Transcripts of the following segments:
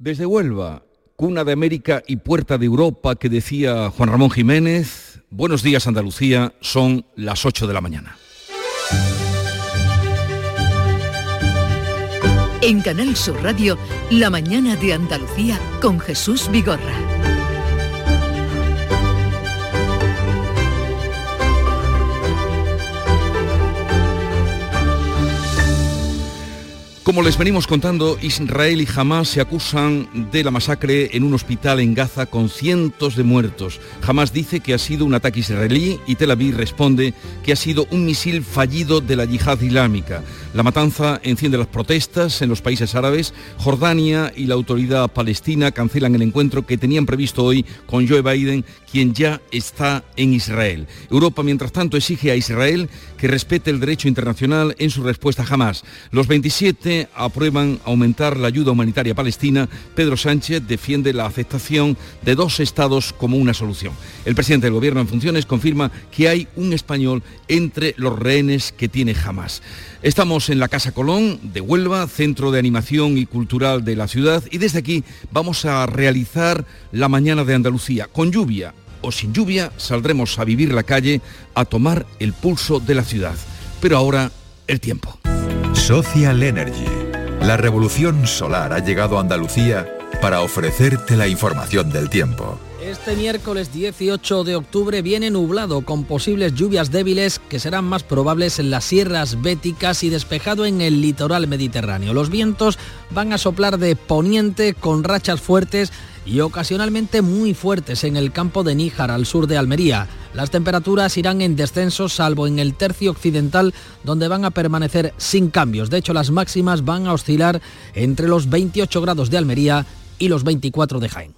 Desde Huelva, cuna de América y puerta de Europa que decía Juan Ramón Jiménez, buenos días Andalucía, son las 8 de la mañana. En Canal Sur Radio, La mañana de Andalucía con Jesús Vigorra. Como les venimos contando, Israel y Hamas se acusan de la masacre en un hospital en Gaza con cientos de muertos. Hamas dice que ha sido un ataque israelí y Tel Aviv responde que ha sido un misil fallido de la yihad islámica. La matanza enciende las protestas en los países árabes. Jordania y la autoridad palestina cancelan el encuentro que tenían previsto hoy con Joe Biden, quien ya está en Israel. Europa, mientras tanto, exige a Israel que respete el derecho internacional en su respuesta a Hamas. Los 27 aprueban aumentar la ayuda humanitaria palestina, Pedro Sánchez defiende la aceptación de dos estados como una solución. El presidente del gobierno en funciones confirma que hay un español entre los rehenes que tiene Hamas. Estamos en la Casa Colón de Huelva, centro de animación y cultural de la ciudad, y desde aquí vamos a realizar la mañana de Andalucía. Con lluvia o sin lluvia saldremos a vivir la calle, a tomar el pulso de la ciudad. Pero ahora, el tiempo. Social Energy. La revolución solar ha llegado a Andalucía para ofrecerte la información del tiempo. Este miércoles 18 de octubre viene nublado con posibles lluvias débiles que serán más probables en las sierras béticas y despejado en el litoral mediterráneo. Los vientos van a soplar de poniente con rachas fuertes y ocasionalmente muy fuertes en el campo de Níjar al sur de Almería. Las temperaturas irán en descenso salvo en el tercio occidental donde van a permanecer sin cambios. De hecho, las máximas van a oscilar entre los 28 grados de Almería y los 24 de Jaén.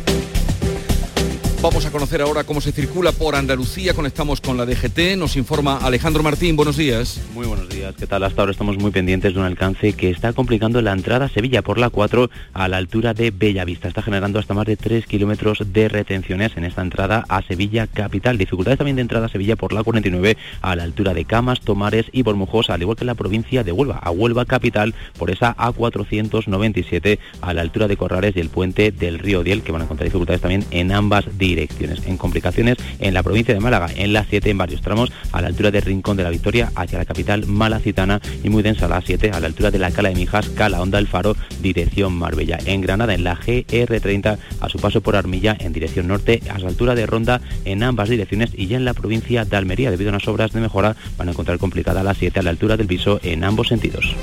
Vamos a conocer ahora cómo se circula por Andalucía. Conectamos con la DGT. Nos informa Alejandro Martín. Buenos días. Muy buenos días. ¿Qué tal? Hasta ahora estamos muy pendientes de un alcance que está complicando la entrada a Sevilla por la 4 a la altura de Bellavista. Está generando hasta más de 3 kilómetros de retenciones en esta entrada a Sevilla capital. Dificultades también de entrada a Sevilla por la 49 a la altura de Camas, Tomares y Bormujos, al igual que la provincia de Huelva, a Huelva capital por esa A497 a la altura de Corrales y el puente del río Diel, que van a encontrar dificultades también en ambas direcciones direcciones. En complicaciones en la provincia de Málaga, en la 7 en varios tramos, a la altura del Rincón de la Victoria hacia la capital malacitana y muy densa la 7 a la altura de la Cala de Mijas, Cala Onda El Faro, dirección Marbella. En Granada, en la GR30, a su paso por Armilla, en dirección norte, a la altura de Ronda, en ambas direcciones y ya en la provincia de Almería, debido a unas obras de mejora, van a encontrar complicada la 7 a la altura del Viso en ambos sentidos.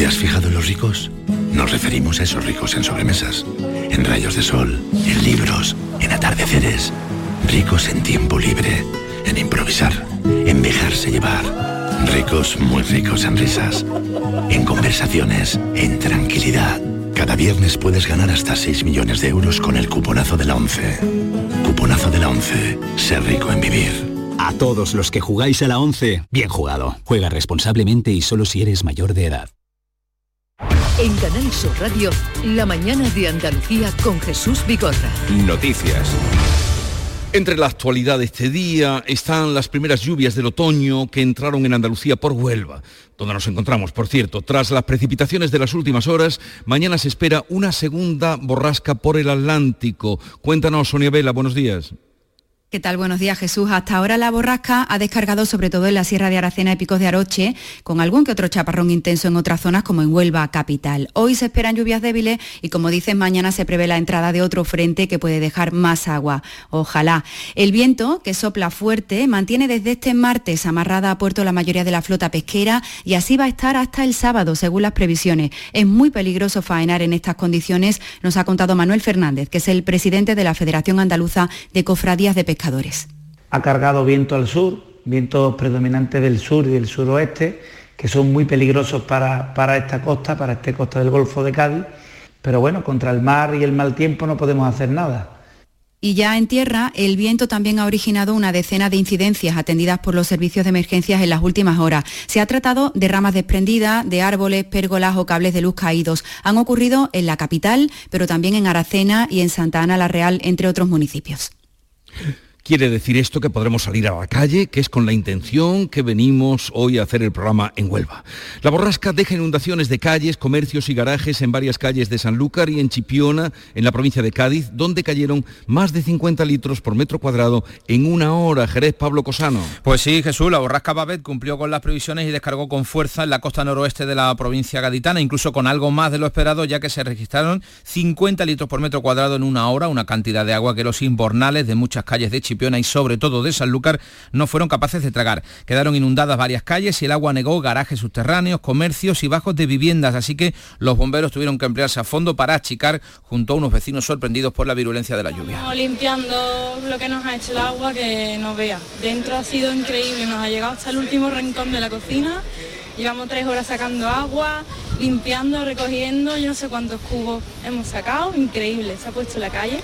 ¿Te has fijado en los ricos? Nos referimos a esos ricos en sobremesas, en rayos de sol, en libros, en atardeceres. Ricos en tiempo libre, en improvisar, en dejarse llevar. Ricos, muy ricos en risas, en conversaciones, en tranquilidad. Cada viernes puedes ganar hasta 6 millones de euros con el cuponazo de la 11. Cuponazo de la 11. Ser rico en vivir. A todos los que jugáis a la 11, bien jugado. Juega responsablemente y solo si eres mayor de edad. En Canal Sur Radio, la mañana de Andalucía con Jesús Bigorra. Noticias. Entre la actualidad de este día están las primeras lluvias del otoño que entraron en Andalucía por Huelva, donde nos encontramos, por cierto. Tras las precipitaciones de las últimas horas, mañana se espera una segunda borrasca por el Atlántico. Cuéntanos, Sonia Vela, buenos días. ¿Qué tal? Buenos días, Jesús. Hasta ahora la borrasca ha descargado sobre todo en la Sierra de Aracena y Picos de Aroche, con algún que otro chaparrón intenso en otras zonas como en Huelva capital. Hoy se esperan lluvias débiles y como dices, mañana se prevé la entrada de otro frente que puede dejar más agua. Ojalá. El viento, que sopla fuerte, mantiene desde este martes amarrada a puerto la mayoría de la flota pesquera y así va a estar hasta el sábado, según las previsiones. Es muy peligroso faenar en estas condiciones, nos ha contado Manuel Fernández, que es el presidente de la Federación Andaluza de Cofradías de Pescadores ha cargado viento al sur, vientos predominantes del sur y del suroeste, que son muy peligrosos para, para esta costa, para esta costa del Golfo de Cádiz. Pero bueno, contra el mar y el mal tiempo no podemos hacer nada. Y ya en tierra, el viento también ha originado una decena de incidencias atendidas por los servicios de emergencias en las últimas horas. Se ha tratado de ramas desprendidas, de árboles, pérgolas o cables de luz caídos. Han ocurrido en la capital, pero también en Aracena y en Santa Ana la Real, entre otros municipios. Quiere decir esto que podremos salir a la calle, que es con la intención que venimos hoy a hacer el programa en Huelva. La borrasca deja inundaciones de calles, comercios y garajes en varias calles de Sanlúcar y en Chipiona, en la provincia de Cádiz, donde cayeron más de 50 litros por metro cuadrado en una hora. Jerez Pablo Cosano. Pues sí, Jesús, la borrasca Babet cumplió con las previsiones y descargó con fuerza en la costa noroeste de la provincia gaditana, incluso con algo más de lo esperado, ya que se registraron 50 litros por metro cuadrado en una hora, una cantidad de agua que los imbornales de muchas calles de Chipiona y sobre todo de Sanlúcar no fueron capaces de tragar. Quedaron inundadas varias calles y el agua negó garajes subterráneos, comercios y bajos de viviendas, así que los bomberos tuvieron que emplearse a fondo para achicar junto a unos vecinos sorprendidos por la virulencia de la lluvia. Estamos limpiando lo que nos ha hecho el agua que nos vea. Dentro ha sido increíble, nos ha llegado hasta el último rincón de la cocina. Llevamos tres horas sacando agua, limpiando, recogiendo, yo no sé cuántos cubos hemos sacado, increíble, se ha puesto la calle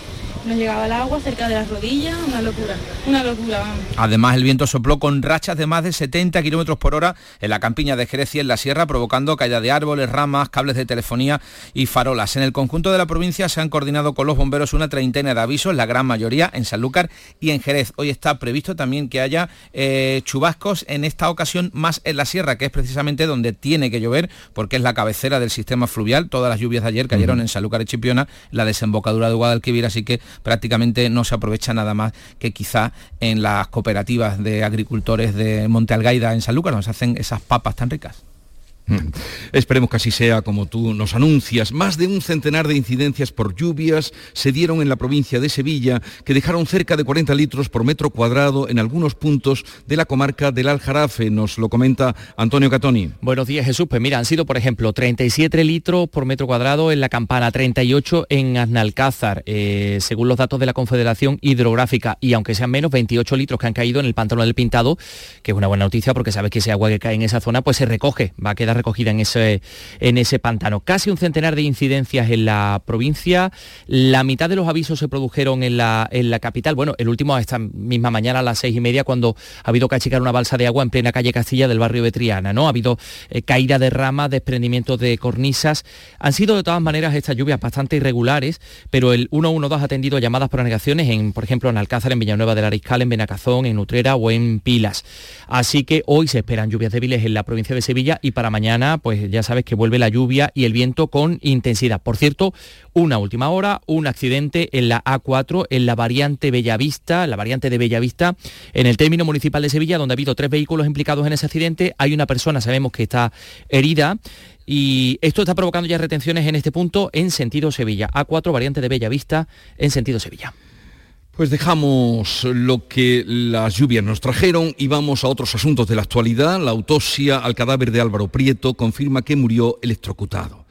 nos llegaba el agua cerca de las rodillas, una locura, una locura. Además, el viento sopló con rachas de más de 70 kilómetros por hora en la campiña de Jerez y en la sierra, provocando caída de árboles, ramas, cables de telefonía y farolas. En el conjunto de la provincia se han coordinado con los bomberos una treintena de avisos, la gran mayoría en Sanlúcar y en Jerez. Hoy está previsto también que haya eh, chubascos en esta ocasión más en la sierra, que es precisamente donde tiene que llover, porque es la cabecera del sistema fluvial. Todas las lluvias de ayer cayeron en Sanlúcar y Chipiona, la desembocadura de Guadalquivir, así que prácticamente no se aprovecha nada más que quizá en las cooperativas de agricultores de Monte Algaida en Sanlúcar, donde se hacen esas papas tan ricas. Mm. Esperemos que así sea como tú nos anuncias. Más de un centenar de incidencias por lluvias se dieron en la provincia de Sevilla, que dejaron cerca de 40 litros por metro cuadrado en algunos puntos de la comarca del Aljarafe. Nos lo comenta Antonio Catoni. Buenos días, Jesús. Pues mira, han sido, por ejemplo, 37 litros por metro cuadrado en La Campana, 38 en Aznalcázar, eh, según los datos de la Confederación Hidrográfica, y aunque sean menos, 28 litros que han caído en el pantano del Pintado, que es una buena noticia porque sabes que ese agua que cae en esa zona pues se recoge, va a quedar recogida en ese, en ese pantano. Casi un centenar de incidencias en la provincia. La mitad de los avisos se produjeron en la, en la capital. Bueno, el último esta misma mañana a las seis y media cuando ha habido que achicar una balsa de agua en plena calle Castilla del barrio de Triana. ¿no? Ha habido eh, caída de ramas, desprendimiento de cornisas. Han sido de todas maneras estas lluvias bastante irregulares, pero el 112 ha atendido llamadas por anegaciones en, por ejemplo, en Alcázar, en Villanueva del Ariscal, en Benacazón, en Utrera o en Pilas. Así que hoy se esperan lluvias débiles en la provincia de Sevilla y para mañana pues ya sabes que vuelve la lluvia y el viento con intensidad. Por cierto, una última hora, un accidente en la A4, en la variante Bellavista, la variante de Bellavista, en el término municipal de Sevilla, donde ha habido tres vehículos implicados en ese accidente. Hay una persona, sabemos que está herida. Y esto está provocando ya retenciones en este punto en sentido Sevilla. A4, variante de Bellavista, en sentido Sevilla. Pues dejamos lo que las lluvias nos trajeron y vamos a otros asuntos de la actualidad. La autopsia al cadáver de Álvaro Prieto confirma que murió electrocutado.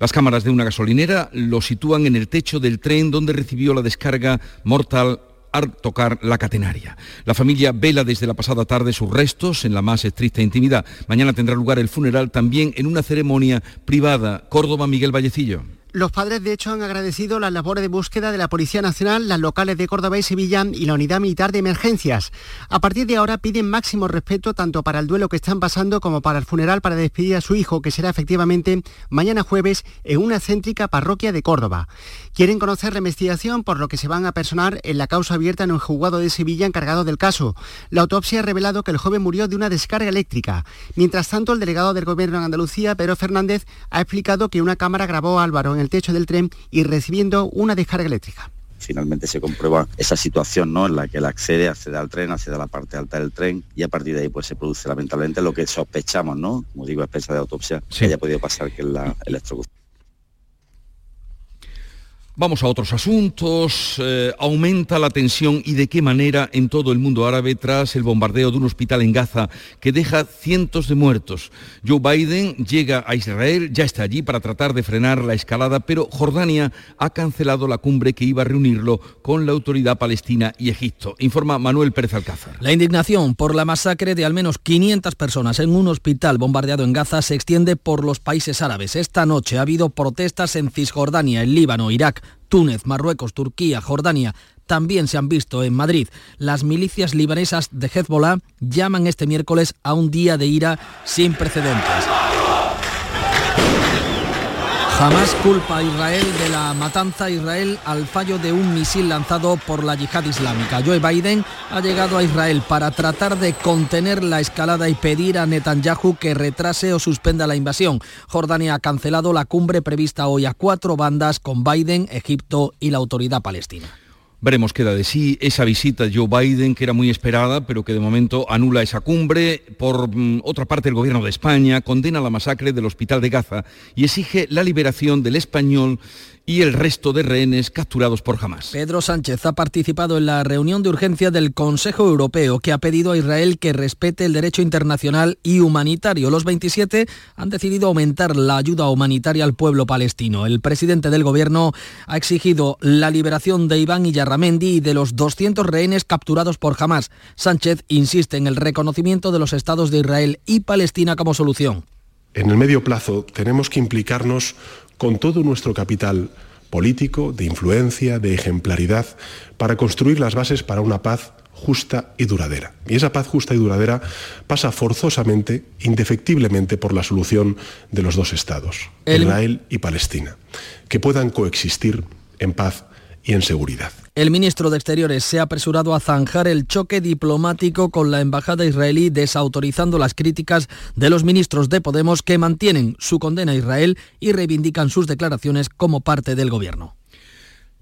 Las cámaras de una gasolinera lo sitúan en el techo del tren donde recibió la descarga mortal al tocar la catenaria. La familia vela desde la pasada tarde sus restos en la más estricta intimidad. Mañana tendrá lugar el funeral también en una ceremonia privada. Córdoba, Miguel Vallecillo. Los padres, de hecho, han agradecido las labores de búsqueda de la Policía Nacional, las locales de Córdoba y Sevilla y la Unidad Militar de Emergencias. A partir de ahora piden máximo respeto tanto para el duelo que están pasando como para el funeral para despedir a su hijo, que será efectivamente mañana jueves en una céntrica parroquia de Córdoba. Quieren conocer la investigación, por lo que se van a personar en la causa abierta en el juzgado de Sevilla encargado del caso. La autopsia ha revelado que el joven murió de una descarga eléctrica. Mientras tanto, el delegado del Gobierno en Andalucía, Pedro Fernández, ha explicado que una cámara grabó a Álvaro en el techo del tren y recibiendo una descarga eléctrica finalmente se comprueba esa situación ¿no? en la que él accede, accede al tren, accede a la parte alta del tren y a partir de ahí pues se produce lamentablemente lo que sospechamos, ¿no? Como digo, a de autopsia, que haya podido pasar que la electrocución. Vamos a otros asuntos. Eh, aumenta la tensión y de qué manera en todo el mundo árabe tras el bombardeo de un hospital en Gaza que deja cientos de muertos. Joe Biden llega a Israel, ya está allí para tratar de frenar la escalada, pero Jordania ha cancelado la cumbre que iba a reunirlo con la autoridad palestina y Egipto. Informa Manuel Pérez Alcázar. La indignación por la masacre de al menos 500 personas en un hospital bombardeado en Gaza se extiende por los países árabes. Esta noche ha habido protestas en Cisjordania, el Líbano, Irak, Túnez, Marruecos, Turquía, Jordania, también se han visto en Madrid. Las milicias libanesas de Hezbollah llaman este miércoles a un día de ira sin precedentes. Jamás culpa a Israel de la matanza Israel al fallo de un misil lanzado por la yihad islámica. Joe Biden ha llegado a Israel para tratar de contener la escalada y pedir a Netanyahu que retrase o suspenda la invasión. Jordania ha cancelado la cumbre prevista hoy a cuatro bandas con Biden, Egipto y la autoridad palestina. Veremos qué da de sí esa visita de Joe Biden, que era muy esperada, pero que de momento anula esa cumbre. Por mm, otra parte, el gobierno de España condena la masacre del hospital de Gaza y exige la liberación del español y el resto de rehenes capturados por Hamas. Pedro Sánchez ha participado en la reunión de urgencia del Consejo Europeo que ha pedido a Israel que respete el derecho internacional y humanitario. Los 27 han decidido aumentar la ayuda humanitaria al pueblo palestino. El presidente del gobierno ha exigido la liberación de Iván Yarramendi y de los 200 rehenes capturados por Hamas. Sánchez insiste en el reconocimiento de los estados de Israel y Palestina como solución. En el medio plazo tenemos que implicarnos con todo nuestro capital político, de influencia, de ejemplaridad, para construir las bases para una paz justa y duradera. Y esa paz justa y duradera pasa forzosamente, indefectiblemente, por la solución de los dos estados, Israel y Palestina, que puedan coexistir en paz y en seguridad. El ministro de Exteriores se ha apresurado a zanjar el choque diplomático con la embajada israelí, desautorizando las críticas de los ministros de Podemos que mantienen su condena a Israel y reivindican sus declaraciones como parte del gobierno.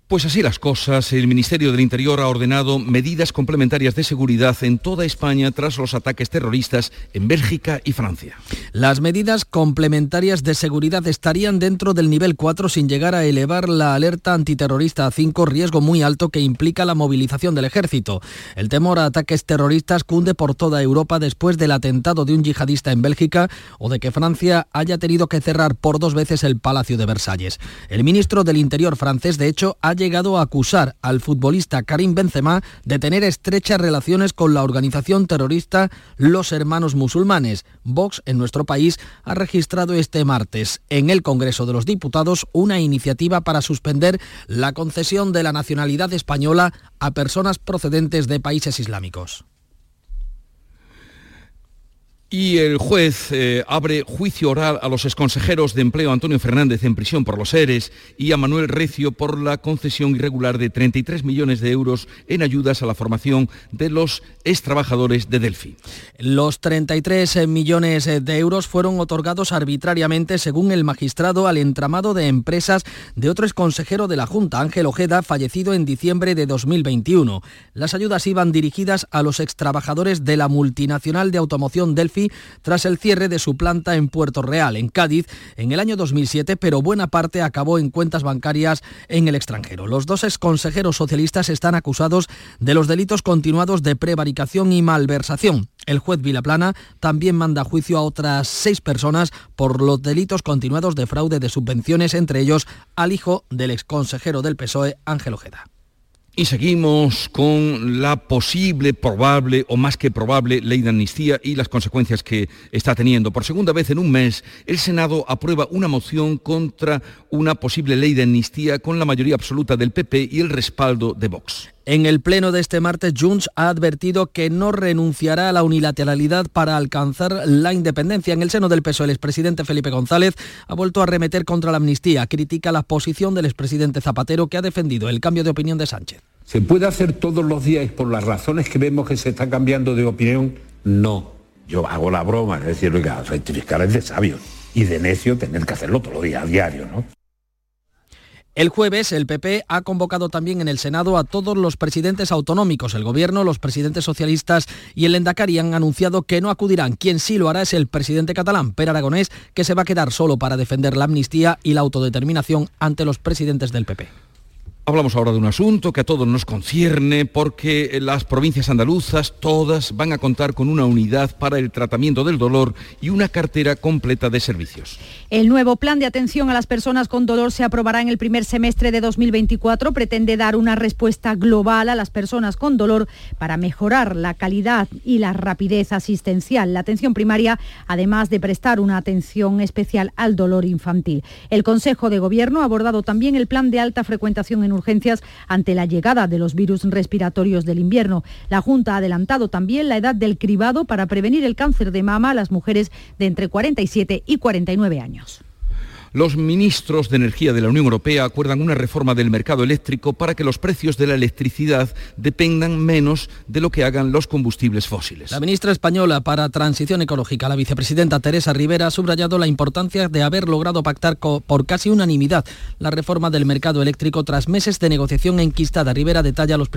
Pues así las cosas, el Ministerio del Interior ha ordenado medidas complementarias de seguridad en toda España tras los ataques terroristas en Bélgica y Francia. Las medidas complementarias de seguridad estarían dentro del nivel 4 sin llegar a elevar la alerta antiterrorista a 5, riesgo muy alto que implica la movilización del ejército. El temor a ataques terroristas cunde por toda Europa después del atentado de un yihadista en Bélgica o de que Francia haya tenido que cerrar por dos veces el Palacio de Versalles. El ministro del Interior francés, de hecho, ha llegado a acusar al futbolista Karim Benzema de tener estrechas relaciones con la organización terrorista Los Hermanos Musulmanes. Vox, en nuestro país, ha registrado este martes en el Congreso de los Diputados una iniciativa para suspender la concesión de la nacionalidad española a personas procedentes de países islámicos. Y el juez eh, abre juicio oral a los exconsejeros de empleo Antonio Fernández en prisión por los ERES y a Manuel Recio por la concesión irregular de 33 millones de euros en ayudas a la formación de los extrabajadores de Delphi. Los 33 millones de euros fueron otorgados arbitrariamente según el magistrado al entramado de empresas de otro exconsejero de la Junta, Ángel Ojeda, fallecido en diciembre de 2021. Las ayudas iban dirigidas a los extrabajadores de la multinacional de automoción Delphi tras el cierre de su planta en Puerto Real, en Cádiz, en el año 2007, pero buena parte acabó en cuentas bancarias en el extranjero. Los dos exconsejeros socialistas están acusados de los delitos continuados de prevaricación y malversación. El juez Vilaplana también manda a juicio a otras seis personas por los delitos continuados de fraude de subvenciones, entre ellos al hijo del exconsejero del PSOE, Ángel Ojeda. Y seguimos con la posible, probable o más que probable ley de amnistía y las consecuencias que está teniendo. Por segunda vez en un mes, el Senado aprueba una moción contra una posible ley de amnistía con la mayoría absoluta del PP y el respaldo de Vox. En el pleno de este martes, Junts ha advertido que no renunciará a la unilateralidad para alcanzar la independencia. En el seno del PSOE, el expresidente Felipe González ha vuelto a remeter contra la amnistía. Critica la posición del expresidente Zapatero, que ha defendido el cambio de opinión de Sánchez. ¿Se puede hacer todos los días por las razones que vemos que se está cambiando de opinión? No. Yo hago la broma, es decir, oiga, rectificar es de sabio y de necio tener que hacerlo todos los días, a diario, ¿no? El jueves el PP ha convocado también en el Senado a todos los presidentes autonómicos. El Gobierno, los presidentes socialistas y el Endacari han anunciado que no acudirán. Quien sí lo hará es el presidente catalán, Per Aragonés, que se va a quedar solo para defender la amnistía y la autodeterminación ante los presidentes del PP. Hablamos ahora de un asunto que a todos nos concierne porque las provincias andaluzas todas van a contar con una unidad para el tratamiento del dolor y una cartera completa de servicios. El nuevo plan de atención a las personas con dolor se aprobará en el primer semestre de 2024. Pretende dar una respuesta global a las personas con dolor para mejorar la calidad y la rapidez asistencial. La atención primaria, además de prestar una atención especial al dolor infantil. El Consejo de Gobierno ha abordado también el plan de alta frecuentación en urgencias ante la llegada de los virus respiratorios del invierno. La Junta ha adelantado también la edad del cribado para prevenir el cáncer de mama a las mujeres de entre 47 y 49 años. Los ministros de Energía de la Unión Europea acuerdan una reforma del mercado eléctrico para que los precios de la electricidad dependan menos de lo que hagan los combustibles fósiles. La ministra española para Transición Ecológica, la vicepresidenta Teresa Rivera, ha subrayado la importancia de haber logrado pactar por casi unanimidad la reforma del mercado eléctrico tras meses de negociación enquistada. Rivera detalla los,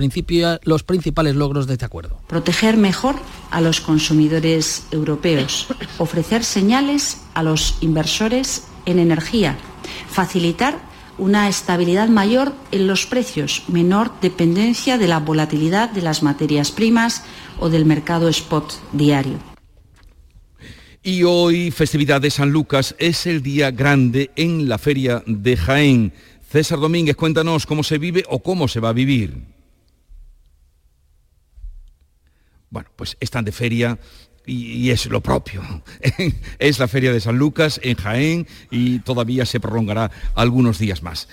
los principales logros de este acuerdo. Proteger mejor a los consumidores europeos, ofrecer señales a los inversores en energía, facilitar una estabilidad mayor en los precios, menor dependencia de la volatilidad de las materias primas o del mercado spot diario. Y hoy, festividad de San Lucas, es el día grande en la feria de Jaén. César Domínguez, cuéntanos cómo se vive o cómo se va a vivir. Bueno, pues están de feria y, es lo propio. es la Feria de San Lucas en Jaén y todavía se prolongará algunos días más.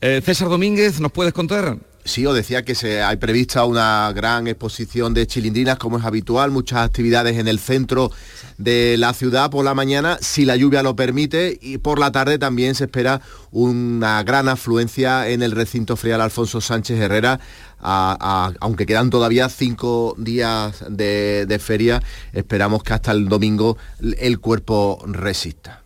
Eh, César Domínguez, ¿nos puedes contar? Sí, os decía que se, hay prevista una gran exposición de chilindrinas, como es habitual, muchas actividades en el centro de la ciudad por la mañana, si la lluvia lo permite, y por la tarde también se espera una gran afluencia en el recinto frial Alfonso Sánchez Herrera, aunque quedan todavía cinco días de feria, esperamos que hasta el domingo el cuerpo resista.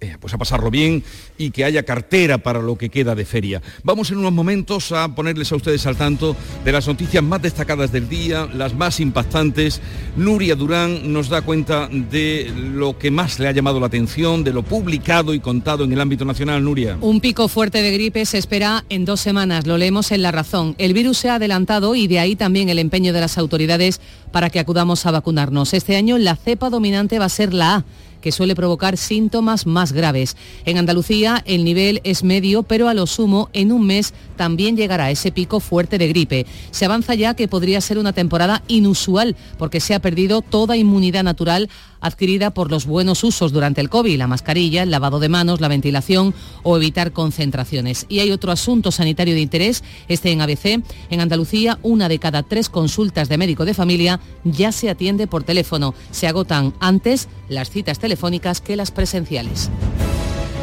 Eh, pues a pasarlo bien y que haya cartera para lo que queda de feria. Vamos en unos momentos a ponerles a ustedes al tanto de las noticias más destacadas del día, las más impactantes. Nuria Durán nos da cuenta de lo que más le ha llamado la atención, de lo publicado y contado en el ámbito nacional. Nuria. Un pico fuerte de gripe se espera en dos semanas, lo leemos en La Razón. El virus se ha adelantado y de ahí también el empeño de las autoridades para que acudamos a vacunarnos. Este año la cepa dominante va a ser la A que suele provocar síntomas más graves. En Andalucía el nivel es medio, pero a lo sumo en un mes también llegará ese pico fuerte de gripe. Se avanza ya que podría ser una temporada inusual porque se ha perdido toda inmunidad natural adquirida por los buenos usos durante el COVID, la mascarilla, el lavado de manos, la ventilación o evitar concentraciones. Y hay otro asunto sanitario de interés, este en ABC. En Andalucía, una de cada tres consultas de médico de familia ya se atiende por teléfono. Se agotan antes las citas telefónicas que las presenciales.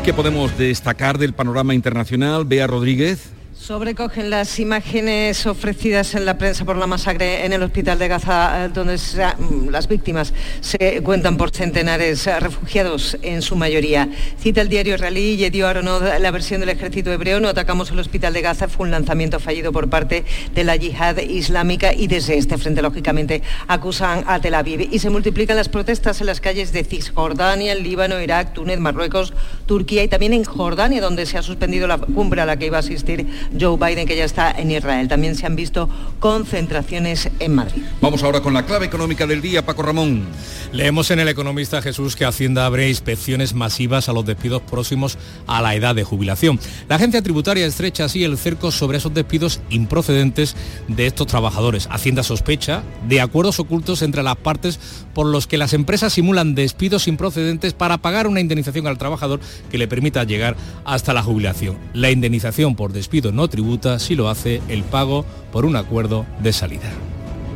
¿Qué podemos destacar del panorama internacional? Bea Rodríguez. Sobrecogen las imágenes ofrecidas en la prensa por la masacre en el hospital de Gaza, eh, donde mm, las víctimas se cuentan por centenares, eh, refugiados en su mayoría. Cita el diario israelí Yedio Aronod, la versión del ejército hebreo, no atacamos el hospital de Gaza, fue un lanzamiento fallido por parte de la yihad islámica y desde este frente, lógicamente, acusan a Tel Aviv. Y se multiplican las protestas en las calles de Cisjordania, Líbano, Irak, Túnez, Marruecos, Turquía y también en Jordania, donde se ha suspendido la cumbre a la que iba a asistir Joe Biden, que ya está en Israel. También se han visto concentraciones en Madrid. Vamos ahora con la clave económica del día, Paco Ramón. Leemos en el economista Jesús que Hacienda abre inspecciones masivas a los despidos próximos a la edad de jubilación. La agencia tributaria estrecha así el cerco sobre esos despidos improcedentes de estos trabajadores. Hacienda sospecha de acuerdos ocultos entre las partes por los que las empresas simulan despidos improcedentes para pagar una indemnización al trabajador que le permita llegar hasta la jubilación. La indemnización por despido no tributa si lo hace el pago por un acuerdo de salida.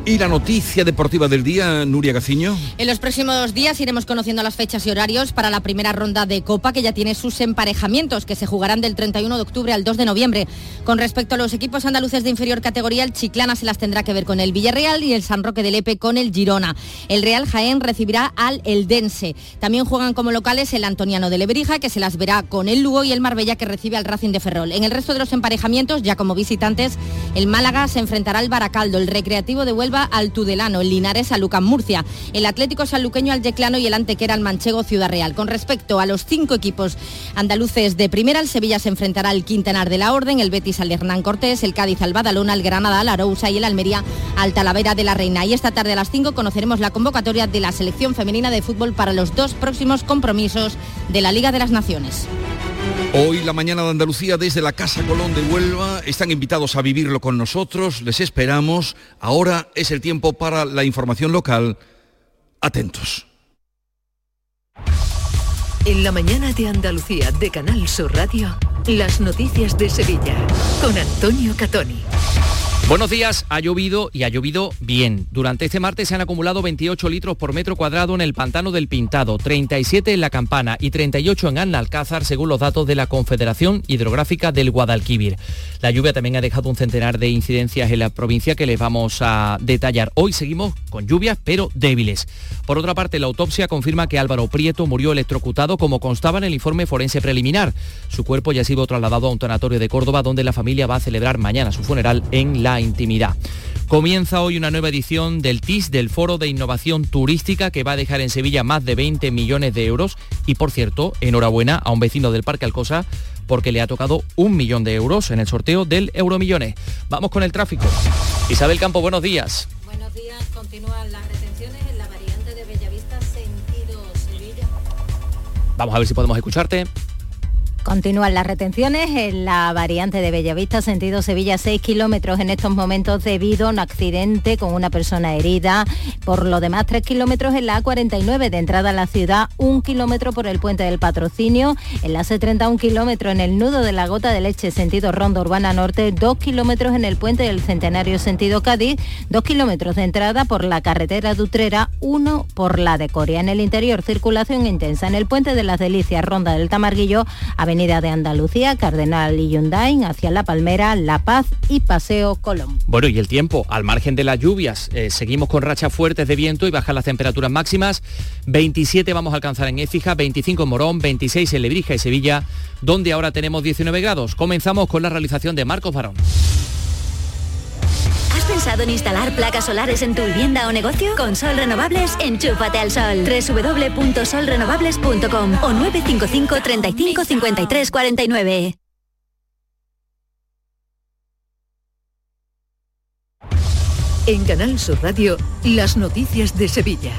Y la noticia deportiva del día, Nuria Gaciño. En los próximos días iremos conociendo las fechas y horarios para la primera ronda de Copa, que ya tiene sus emparejamientos, que se jugarán del 31 de octubre al 2 de noviembre. Con respecto a los equipos andaluces de inferior categoría, el Chiclana se las tendrá que ver con el Villarreal y el San Roque del Lepe con el Girona. El Real Jaén recibirá al Eldense. También juegan como locales el Antoniano de Lebrija, que se las verá con el Lugo, y el Marbella, que recibe al Racing de Ferrol. En el resto de los emparejamientos, ya como visitantes, el Málaga se enfrentará al Baracaldo, el Recreativo de Huelva Al Tudelano, el Linares al Lucas Murcia, el Atlético Sanluqueño al Yeclano y el Antequera al Manchego Ciudad Real. Con respecto a los cinco equipos andaluces de primera, el Sevilla se enfrentará al Quintanar de la Orden, el Betis al Hernán Cortés, el Cádiz al Badalona, el Granada al Arousa y el Almería al Talavera de la Reina. Y esta tarde a las 5 conoceremos la convocatoria de la selección femenina de fútbol para los dos próximos compromisos de la Liga de las Naciones. Hoy la mañana de Andalucía desde la Casa Colón de Huelva están invitados a vivirlo con nosotros, les esperamos. Ahora es el tiempo para la información local. Atentos. En la mañana de Andalucía de Canal Sur Radio, las noticias de Sevilla con Antonio Catoni. Buenos días, ha llovido y ha llovido bien. Durante este martes se han acumulado 28 litros por metro cuadrado en el pantano del Pintado, 37 en la Campana y 38 en Annalcázar, según los datos de la Confederación Hidrográfica del Guadalquivir. La lluvia también ha dejado un centenar de incidencias en la provincia que les vamos a detallar. Hoy seguimos con lluvias, pero débiles. Por otra parte, la autopsia confirma que Álvaro Prieto murió electrocutado como constaba en el informe forense preliminar. Su cuerpo ya ha sido trasladado a un tanatorio de Córdoba, donde la familia va a celebrar mañana su funeral en la intimidad. Comienza hoy una nueva edición del TIS, del Foro de Innovación Turística, que va a dejar en Sevilla más de 20 millones de euros. Y por cierto, enhorabuena a un vecino del Parque Alcosa porque le ha tocado un millón de euros en el sorteo del Euromillones. Vamos con el tráfico. Isabel Campo, buenos días. Buenos días, continúan las retenciones en la variante de Bellavista sentido Sevilla. Vamos a ver si podemos escucharte. Continúan las retenciones en la variante de Bellavista, sentido Sevilla, 6 kilómetros en estos momentos debido a un accidente con una persona herida. Por lo demás, 3 kilómetros en la A49 de entrada a la ciudad, 1 kilómetro por el puente del patrocinio, en la C30 1 kilómetro en el nudo de la gota de leche, sentido Ronda Urbana Norte, 2 kilómetros en el puente del Centenario, sentido Cádiz, 2 kilómetros de entrada por la carretera de Utrera, 1 por la de Coria. En el interior, circulación intensa en el puente de las Delicias, Ronda del Tamarguillo, Avenida de Andalucía, Cardenal y Yundain, hacia La Palmera, La Paz y Paseo Colón. Bueno, y el tiempo, al margen de las lluvias, eh, seguimos con rachas fuertes de viento y bajan las temperaturas máximas. 27 vamos a alcanzar en Écija, 25 en Morón, 26 en Lebrija y Sevilla, donde ahora tenemos 19 grados. Comenzamos con la realización de Marcos Barón. ¿Has pensado en instalar placas solares en tu vivienda o negocio? Con Sol Renovables, enchúfate al sol. www.solrenovables.com o 955 35 53 49. En Canal Sur Radio, las noticias de Sevilla.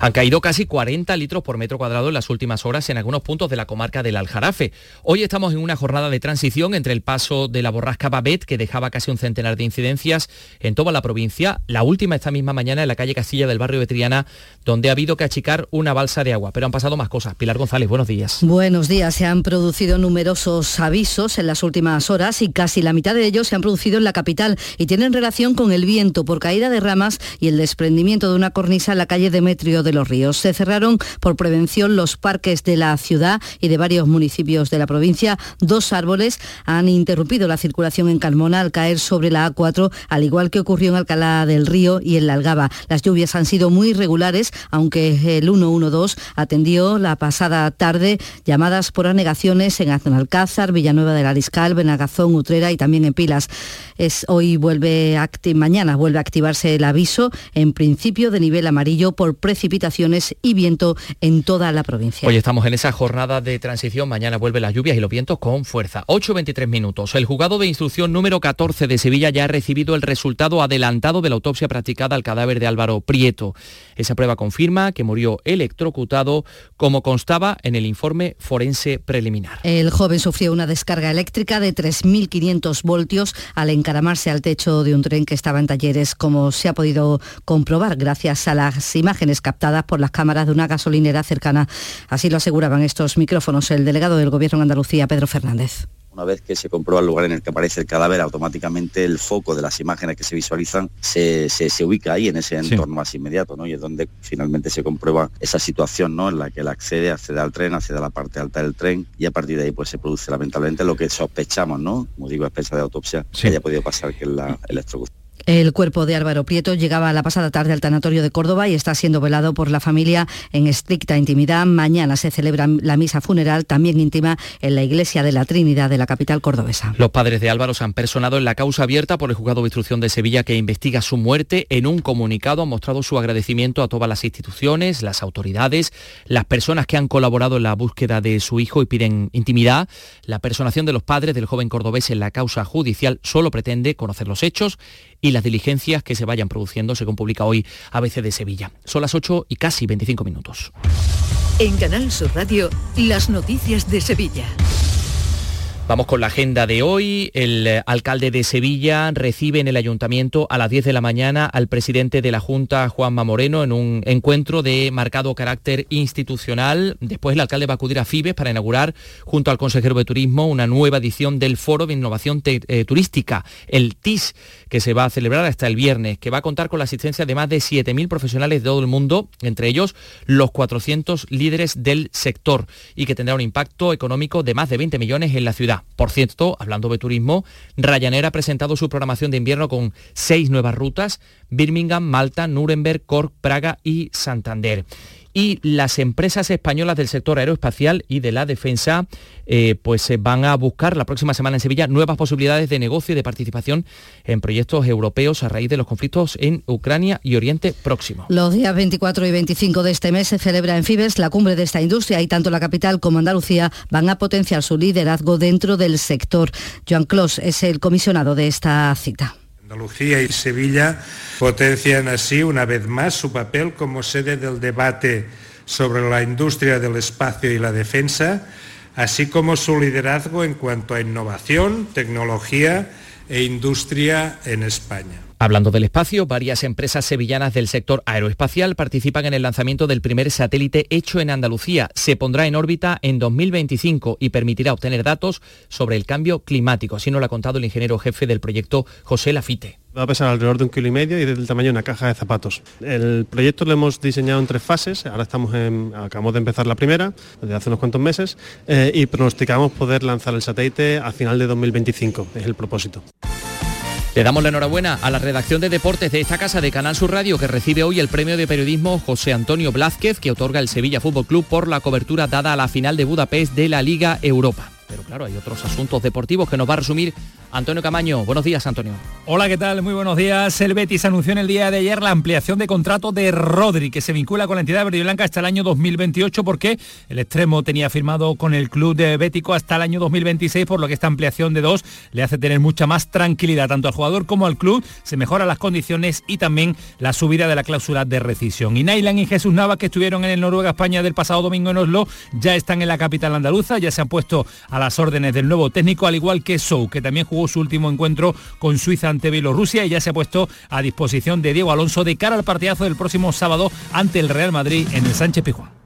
Han caído casi 40 litros por metro cuadrado en las últimas horas en algunos puntos de la comarca del Aljarafe. Hoy estamos en una jornada de transición entre el paso de la borrasca Babet, que dejaba casi un centenar de incidencias en toda la provincia, la última esta misma mañana en la calle Castilla del barrio de Triana, donde ha habido que achicar una balsa de agua. Pero han pasado más cosas. Pilar González, buenos días. Buenos días. Se han producido numerosos avisos en las últimas horas y casi la mitad de ellos se han producido en la capital y tienen relación con el viento por caída de ramas y el desprendimiento de una cornisa en la calle Demetrio de los Ríos. Se cerraron por prevención los parques de la ciudad y de varios municipios de la provincia. Dos árboles han interrumpido la circulación en Carmona al caer sobre la A4, al igual que ocurrió en Alcalá del Río y en La Algaba. Las lluvias han sido muy irregulares, aunque el 112 atendió la pasada tarde llamadas por anegaciones en Alcázar, Villanueva del Ariscal, Benagazón, Utrera y también en Pilas. Es, hoy vuelve mañana vuelve a activarse el aviso en principio de nivel amarillo por precipitación y viento en toda la provincia. Hoy estamos en esa jornada de transición, mañana vuelven las lluvias y los vientos con fuerza. 8.23 minutos. El juzgado de instrucción número 14 de Sevilla ya ha recibido el resultado adelantado de la autopsia practicada al cadáver de Álvaro Prieto. Esa prueba confirma que murió electrocutado como constaba en el informe forense preliminar. El joven sufrió una descarga eléctrica de 3.500 voltios al encaramarse al techo de un tren que estaba en talleres, como se ha podido comprobar gracias a las imágenes captadas por las cámaras de una gasolinera cercana. Así lo aseguraban estos micrófonos el delegado del Gobierno en Andalucía, Pedro Fernández. Una vez que se comprueba el lugar en el que aparece el cadáver, automáticamente el foco de las imágenes que se visualizan se, se, ubica ahí, en ese entorno más inmediato, ¿no? Y es donde finalmente se comprueba esa situación, ¿no? En la que él accede, accede al tren, accede a la parte alta del tren y a partir de ahí pues se produce lamentablemente lo que sospechamos, ¿no? Como digo, a pesar de autopsia, que haya podido pasar que es la electrocución. El cuerpo de Álvaro Prieto llegaba la pasada tarde al tanatorio de Córdoba y está siendo velado por la familia en estricta intimidad. Mañana se celebra la misa funeral, también íntima, en la iglesia de la Trinidad de la capital cordobesa. Los padres de Álvaro se han personado en la causa abierta por el juzgado de instrucción de Sevilla que investiga su muerte. En un comunicado han mostrado su agradecimiento a todas las instituciones, las autoridades, las personas que han colaborado en la búsqueda de su hijo y piden intimidad. La personación de los padres del joven cordobés en la causa judicial solo pretende conocer los hechos y las diligencias que se vayan produciendo, según publica hoy ABC de Sevilla. Son las 8 y casi 25 minutos. En Canal Sur Radio, las noticias de Sevilla. Vamos con la agenda de hoy. El eh, alcalde de Sevilla recibe en el ayuntamiento a las 10 de la mañana al presidente de la Junta, Juanma Moreno, en un encuentro de marcado carácter institucional. Después el alcalde va a acudir a Fibes para inaugurar, junto al consejero de Turismo, una nueva edición del Foro de Innovación eh, Turística, el TIS, que se va a celebrar hasta el viernes, que va a contar con la asistencia de más de 7.000 profesionales de todo el mundo, entre ellos los 400 líderes del sector, y que tendrá un impacto económico de más de 20 millones en la ciudad. Por cierto, hablando de turismo, Ryanair ha presentado su programación de invierno con seis nuevas rutas, Birmingham, Malta, Nuremberg, Cork, Praga y Santander y las empresas españolas del sector aeroespacial y de la defensa eh, pues eh, van a buscar la próxima semana en Sevilla nuevas posibilidades de negocio y de participación en proyectos europeos a raíz de los conflictos en Ucrania y Oriente Próximo. Los días 24 y 25 de este mes se celebra en Fibes la cumbre de esta industria y tanto la capital como Andalucía van a potenciar su liderazgo dentro del sector. Joan Clos es el comisionado de esta cita. Andalucía y Sevilla potencian así una vez más su papel como sede del debate sobre la industria del espacio y la defensa, así como su liderazgo en cuanto a innovación, tecnología e industria en España. Hablando del espacio, varias empresas sevillanas del sector aeroespacial participan en el lanzamiento del primer satélite hecho en Andalucía. Se pondrá en órbita en 2025 y permitirá obtener datos sobre el cambio climático. Así nos lo ha contado el ingeniero jefe del proyecto, José Lafite. Va a pesar alrededor de un kilo y medio y del tamaño de una caja de zapatos. El proyecto lo hemos diseñado en tres fases. Ahora estamos en, acabamos de empezar la primera, desde hace unos cuantos meses, eh, y pronosticamos poder lanzar el satélite a final de 2025. Es el propósito. Le damos la enhorabuena a la redacción de deportes de esta casa de Canal Sur Radio que recibe hoy el premio de periodismo José Antonio Blázquez que otorga el Sevilla Fútbol Club por la cobertura dada a la final de Budapest de la Liga Europa. Pero claro, hay otros asuntos deportivos que nos va a resumir Antonio Camaño. Buenos días, Antonio. Hola, ¿qué tal? Muy buenos días. El Betis anunció en el día de ayer la ampliación de contrato de Rodri, que se vincula con la entidad verde y blanca hasta el año 2028, porque el extremo tenía firmado con el club de Bético hasta el año 2026, por lo que esta ampliación de dos le hace tener mucha más tranquilidad tanto al jugador como al club. Se mejoran las condiciones y también la subida de la cláusula de rescisión. Y Nailan y Jesús Navas, que estuvieron en el Noruega-España del pasado domingo en Oslo, ya están en la capital andaluza, ya se han puesto a las órdenes del nuevo técnico, al igual que Sou, que también jugó su último encuentro con Suiza ante Bielorrusia y ya se ha puesto a disposición de Diego Alonso de cara al partidazo del próximo sábado ante el Real Madrid en el Sánchez Pijuán.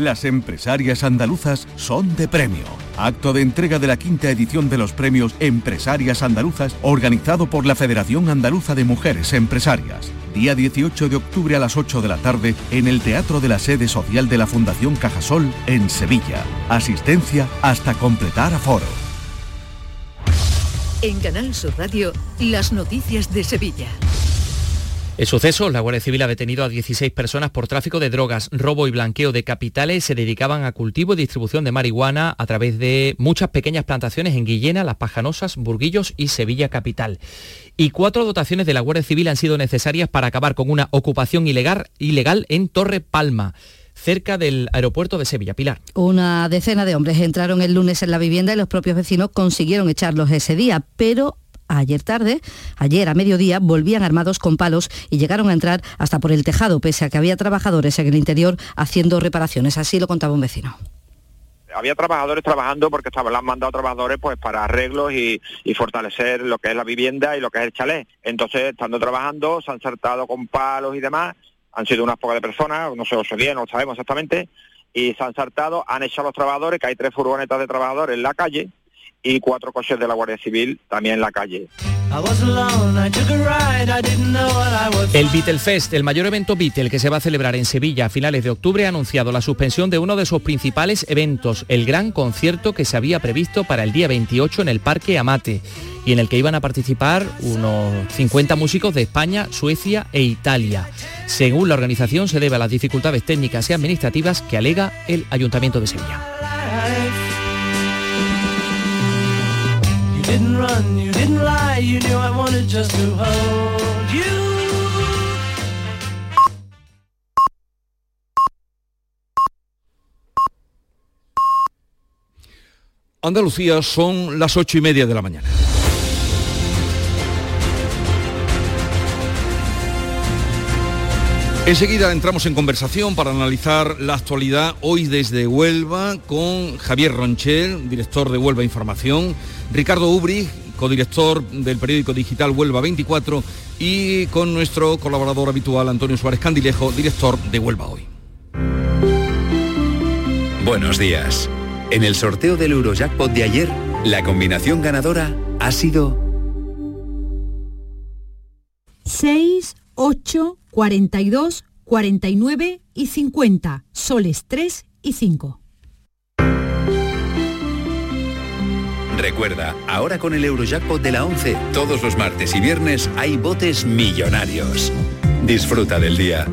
Las empresarias andaluzas son de premio. Acto de entrega de la quinta edición de los premios Empresarias Andaluzas, organizado por la Federación Andaluza de Mujeres Empresarias. Día 18 de octubre a las 8 de la tarde en el Teatro de la Sede Social de la Fundación Cajasol en Sevilla. Asistencia hasta completar aforo. En Canal Sur Radio, las noticias de Sevilla. El suceso, la Guardia Civil ha detenido a 16 personas por tráfico de drogas, robo y blanqueo de capitales. Se dedicaban a cultivo y distribución de marihuana a través de muchas pequeñas plantaciones en Guillena, Las Pajanosas, Burguillos y Sevilla Capital. Y cuatro dotaciones de la Guardia Civil han sido necesarias para acabar con una ocupación ilegal, ilegal en Torre Palma cerca del aeropuerto de Sevilla. Pilar. Una decena de hombres entraron el lunes en la vivienda y los propios vecinos consiguieron echarlos ese día, pero ayer tarde, ayer a mediodía, volvían armados con palos y llegaron a entrar hasta por el tejado, pese a que había trabajadores en el interior haciendo reparaciones. Así lo contaba un vecino había trabajadores trabajando porque estaban, han mandado trabajadores pues para arreglos y, fortalecer lo que es la vivienda y lo que es el chalet. Entonces, estando trabajando, se han saltado con palos y demás, han sido unas pocas de personas, no sé, o bien, no lo sabemos exactamente, y se han saltado, han echado a los trabajadores, que hay tres furgonetas de trabajadores en la calle y cuatro coches de la Guardia Civil también en la calle. El Beatlefest, el mayor evento Beatle que se va a celebrar en Sevilla a finales de octubre, ha anunciado la suspensión de uno de sus principales eventos, el gran concierto que se había previsto para el día 28 en el Parque Amate y en el que iban a participar unos 50 músicos de España, Suecia e Italia. Según la organización, se debe a las dificultades técnicas y administrativas que alega el Ayuntamiento de Sevilla. Didn't run, you didn't lie, you knew I wanted just to hold you. Andalucía son las ocho y media de la mañana. Enseguida entramos en conversación para analizar la actualidad hoy desde Huelva con Javier Ronchel, director de Huelva Información, Ricardo Ubri, codirector del periódico digital Huelva 24 y con nuestro colaborador habitual Antonio Suárez Candilejo, director de Huelva Hoy. Buenos días. En el sorteo del Eurojackpot de ayer, la combinación ganadora ha sido 6, 8, 42, 49 y 50, soles 3 y 5. Recuerda, ahora con el Eurojackpot de la 11, todos los martes y viernes hay botes millonarios. Disfruta del día.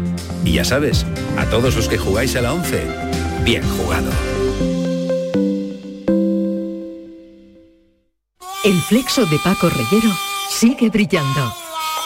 Y ya sabes, a todos los que jugáis a la 11, bien jugado. El flexo de Paco Reyero sigue brillando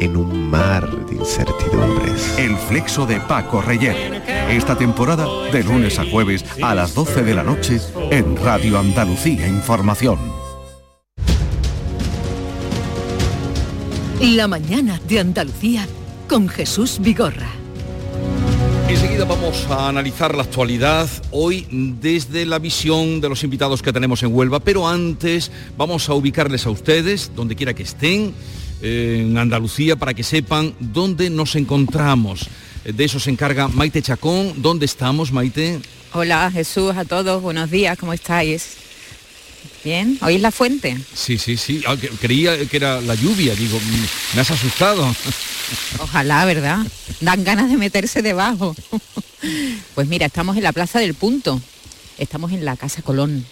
en un mar de incertidumbres. El flexo de Paco Reyer. Esta temporada de lunes a jueves a las 12 de la noche en Radio Andalucía Información. La mañana de Andalucía con Jesús Vigorra. Enseguida vamos a analizar la actualidad hoy desde la visión de los invitados que tenemos en Huelva, pero antes vamos a ubicarles a ustedes, donde quiera que estén, en Andalucía para que sepan dónde nos encontramos. De eso se encarga Maite Chacón. ¿Dónde estamos, Maite? Hola Jesús, a todos, buenos días, ¿cómo estáis? Bien, ¿oís la fuente? Sí, sí, sí. Ah, creía que era la lluvia, digo, mm, me has asustado. Ojalá, ¿verdad? Dan ganas de meterse debajo. Pues mira, estamos en la Plaza del Punto, estamos en la Casa Colón.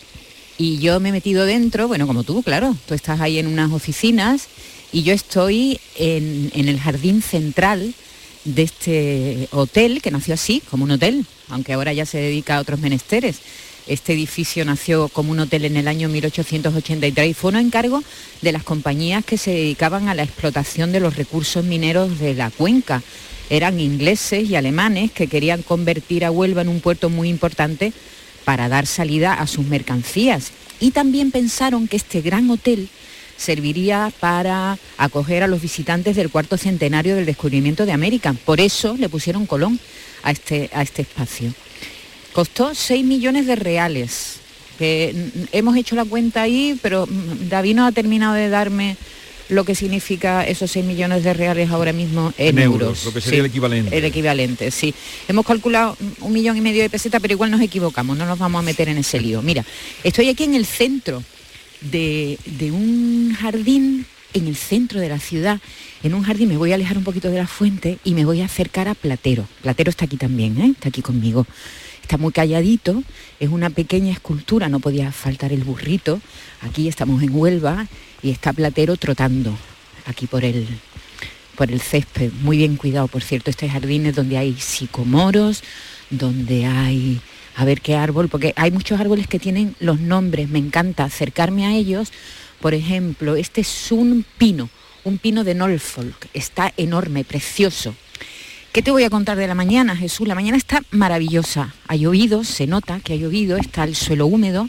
Y yo me he metido dentro, bueno, como tú, claro, tú estás ahí en unas oficinas y yo estoy en, el jardín central de este hotel, que nació así, como un hotel, aunque ahora ya se dedica a otros menesteres. Este edificio nació como un hotel en el año 1883 y fue un encargo de las compañías que se dedicaban a la explotación de los recursos mineros de la cuenca. Eran ingleses y alemanes que querían convertir a Huelva en un puerto muy importante para dar salida a sus mercancías. Y también pensaron que este gran hotel serviría para acoger a los visitantes del cuarto centenario del descubrimiento de América. Por eso le pusieron Colón a este, a este espacio. Costó 6 millones de reales. hemos hecho la cuenta ahí, pero David no ha terminado de darme lo que significa esos 6 millones de reales ahora mismo en, euros, Lo que sería el equivalente. El equivalente, sí. Hemos calculado un millón y medio de pesetas, pero igual nos equivocamos, no nos vamos a meter en ese lío. Mira, estoy aquí en el centro de, un jardín en el centro de la ciudad, en un jardín, me voy a alejar un poquito de la fuente y me voy a acercar a Platero. Platero está aquí también, ¿eh? está aquí conmigo. Está muy calladito, es una pequeña escultura, no podía faltar el burrito. Aquí estamos en Huelva y está Platero trotando aquí por el, por el césped. Muy bien cuidado, por cierto, este jardín es donde hay sicomoros, donde hay a ver qué árbol, porque hay muchos árboles que tienen los nombres, me encanta acercarme a ellos. Por ejemplo, este es un pino, un pino de Norfolk, está enorme, precioso. ¿Qué te voy a contar de la mañana, Jesús? La mañana está maravillosa. Ha llovido, se nota que ha llovido, está el suelo húmedo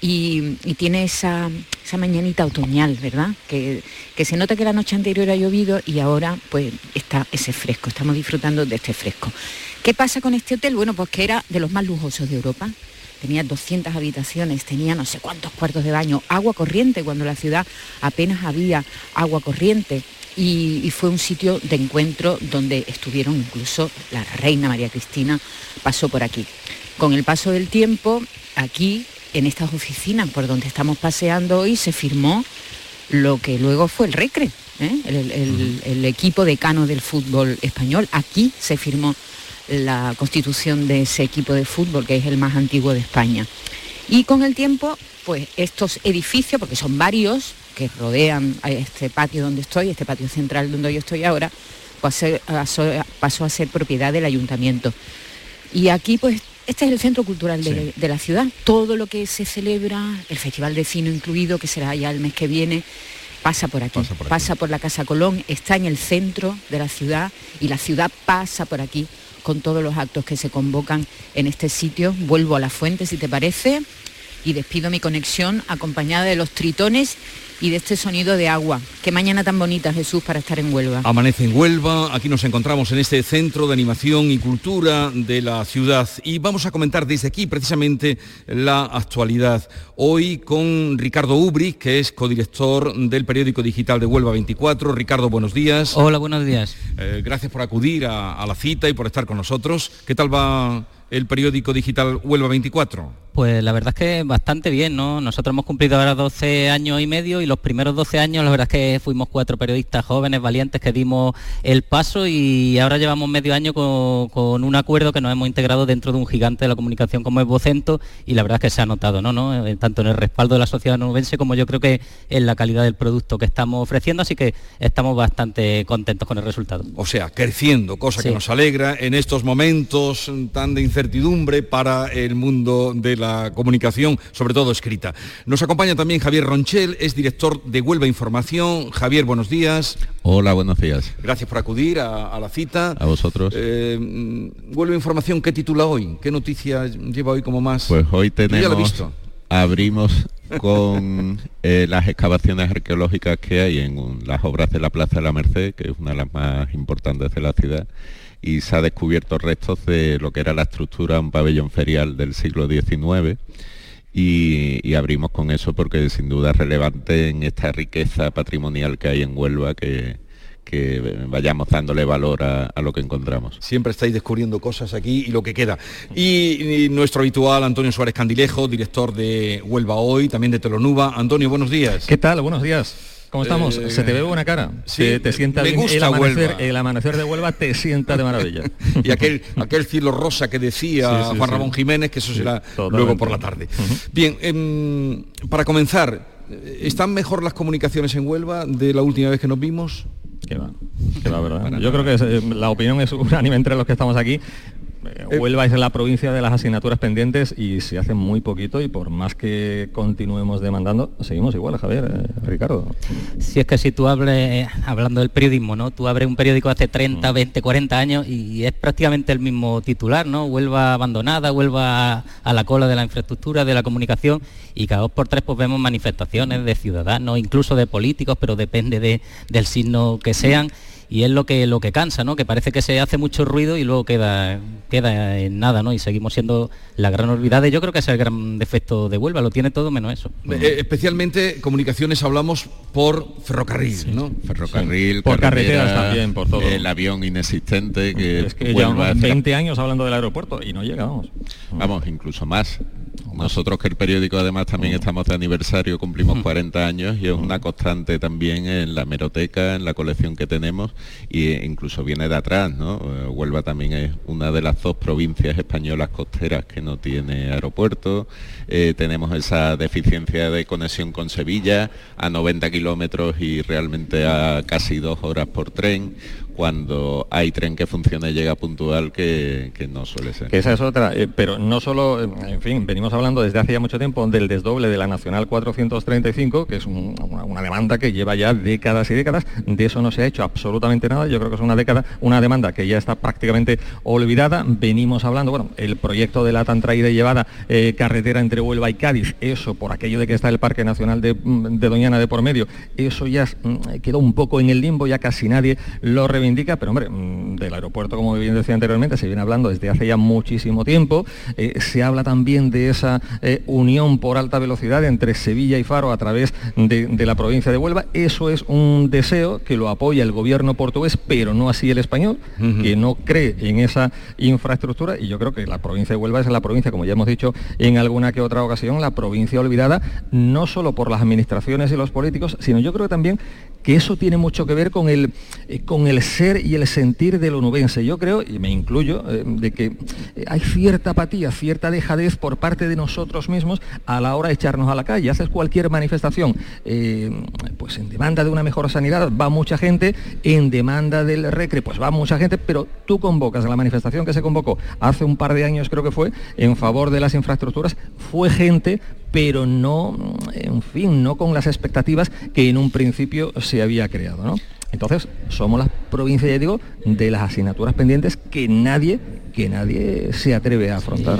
y, tiene esa, mañanita otoñal, ¿verdad? Que, que, se nota que la noche anterior ha llovido y ahora pues está ese fresco, estamos disfrutando de este fresco. ¿Qué pasa con este hotel? Bueno, pues que era de los más lujosos de Europa. Tenía 200 habitaciones, tenía no sé cuántos cuartos de baño, agua corriente, cuando la ciudad apenas había agua corriente y, fue un sitio de encuentro donde estuvieron incluso la reina María Cristina, pasó por aquí. Con el paso del tiempo, aquí, en estas oficinas por donde estamos paseando hoy, se firmó lo que luego fue el RECRE, ¿eh? el, el equipo decano del fútbol español. Aquí se firmó la constitución de ese equipo de fútbol, que es el más antiguo de España. Y con el tiempo, pues estos edificios, porque son varios, que rodean a este patio donde estoy, este patio central donde yo estoy ahora, pasó, pasó a ser propiedad del ayuntamiento. Y aquí pues este es el centro cultural de, la ciudad. Todo lo que se celebra, el Festival de Cine incluido, que será ya el mes que viene, pasa por aquí. Pasa por, la Casa Colón, está en el centro de la ciudad y la ciudad pasa por aquí con todos los actos que se convocan en este sitio. Vuelvo a la fuente, si te parece, y despido mi conexión acompañada de los tritones y de este sonido de agua. Qué mañana tan bonita, Jesús, para estar en Huelva. Amanece en Huelva, aquí nos encontramos en este centro de animación y cultura de la ciudad y vamos a comentar desde aquí precisamente la actualidad. Hoy con Ricardo Ubri, que es codirector del periódico digital de Huelva 24. Ricardo, buenos días. Hola, buenos días. Eh, gracias por acudir a la cita y por estar con nosotros. ¿Qué tal va el periódico digital Huelva 24? Pues la verdad es que bastante bien, ¿no? Nosotros hemos cumplido ahora 12 años y medio y los primeros 12 años la verdad es que fuimos cuatro periodistas jóvenes, valientes, que dimos el paso y ahora llevamos medio año con, un acuerdo que nos hemos integrado dentro de un gigante de la comunicación como es Vocento y la verdad es que se ha notado, ¿no? ¿no? Eh, tanto en el respaldo de la sociedad nubense como yo creo que en la calidad del producto que estamos ofreciendo, así que estamos bastante contentos con el resultado. O sea, creciendo, cosa que nos alegra en estos momentos tan de incertidumbre para el mundo de la la comunicación, sobre todo escrita. Nos acompaña también Javier Ronchel, es director de Huelva Información. Javier, buenos días. Hola, buenos días. Gracias por acudir a, la cita. A vosotros. Eh, Huelva Información, ¿qué titula hoy? ¿Qué noticias lleva hoy como más? Pues hoy tenemos... Abrimos con eh, las excavaciones arqueológicas que hay en las obras de la Plaza de la Merced, que es una de las más importantes de la ciudad y se ha descubierto restos de lo que era la estructura, un pabellón ferial del siglo XIX. Y, abrimos con eso porque sin duda es relevante en esta riqueza patrimonial que hay en Huelva que, vayamos dándole valor a, lo que encontramos. Siempre estáis descubriendo cosas aquí y lo que queda. Y, y, nuestro habitual Antonio Suárez Candilejo, director de Huelva Hoy, también de Telonuba. Antonio, buenos días. ¿Qué tal? Buenos días. ¿Cómo estamos? ¿Se te ve buena cara? Sí, te, sienta bien. el amanecer, el amanecer de Huelva te sienta de maravilla. y aquel, aquel cielo rosa que decía Juan Ramón Jiménez, que eso será luego por la tarde. Bien, em, para comenzar, ¿están mejor las comunicaciones en Huelva de la última vez que nos vimos? Que va, que va, ¿verdad? Yo creo que eh, la opinión es unánime entre los que estamos aquí. Eh, Huelva es la provincia de las asignaturas pendientes y se hace muy poquito y por más que continuemos demandando, seguimos igual, Javier, eh, Ricardo. Si es que si tú hables, hablando del periodismo, ¿no? Tú abres un periódico hace 30, 20, 40 años y es prácticamente el mismo titular, ¿no? Huelva abandonada, Huelva a la cola de la infraestructura, de la comunicación y cada dos por tres pues vemos manifestaciones de ciudadanos, incluso de políticos, pero depende del signo que sean y es lo que lo que cansa, ¿no? Que parece que se hace mucho ruido y luego queda queda en nada, ¿no? Y seguimos siendo la gran olvidada. Yo creo que es el gran defecto de Huelva, lo tiene todo menos eso. Eh, especialmente comunicaciones hablamos por ferrocarril, ¿no? Ferrocarril, por carreteras también, por todo. El avión inexistente que es que llevamos 20 años hablando del aeropuerto y no llegamos. Vamos, incluso más. Nosotros que el periódico además también estamos de aniversario, cumplimos 40 años y es una constante también en la meroteca, en la colección que tenemos e incluso viene de atrás, ¿no? Eh, Huelva también es una de las dos provincias españolas costeras que no tiene aeropuerto, eh, tenemos esa deficiencia de conexión con Sevilla a 90 kilómetros y realmente a casi dos horas por tren, cuando hay tren que funcione y llega puntual que, no suele ser. esa es otra, eh, pero no solo, en fin, venimos hablando desde hace ya mucho tiempo del desdoble de la Nacional 435, que es una, demanda que lleva ya décadas y décadas. De eso no se ha hecho absolutamente nada. Yo creo que es una década, una demanda que ya está prácticamente olvidada. Venimos hablando, bueno, el proyecto de la tan traída y llevada eh, carretera entre Huelva y Cádiz, eso por aquello de que está el Parque Nacional de, mm, Doñana de por medio, eso ya mm, quedó un poco en el limbo, ya casi nadie lo reivindica, pero hombre, mm, del aeropuerto, como bien decía anteriormente, se viene hablando desde hace ya muchísimo tiempo. Eh, se habla también de esa eh, unión por alta velocidad entre Sevilla y Faro a través de, la provincia de Huelva. Eso es un deseo que lo apoya el gobierno portugués, pero no así el español, que no cree en esa infraestructura. Y yo creo que la provincia de Huelva es la provincia, como ya hemos dicho en alguna que otra ocasión, la provincia olvidada, no solo por las administraciones y los políticos, sino yo creo también que eso tiene mucho que ver con el, eh, con el ser y el sentir del onubense. Yo creo, y me incluyo, eh, de que eh, hay cierta apatía, cierta dejadez por parte de nosotros mismos a la hora de echarnos a la calle. Haces cualquier manifestación, pues en demanda de una mejor sanidad va mucha gente, en demanda del recre, pues va mucha gente, pero tú convocas la manifestación que se convocó hace un par de años, creo que fue, en favor de las infraestructuras, fue gente pero no, en fin, no con las expectativas que en un principio se había creado. ¿no? Entonces, somos la provincia, ya digo, de las asignaturas pendientes que nadie que nadie se atreve a afrontar.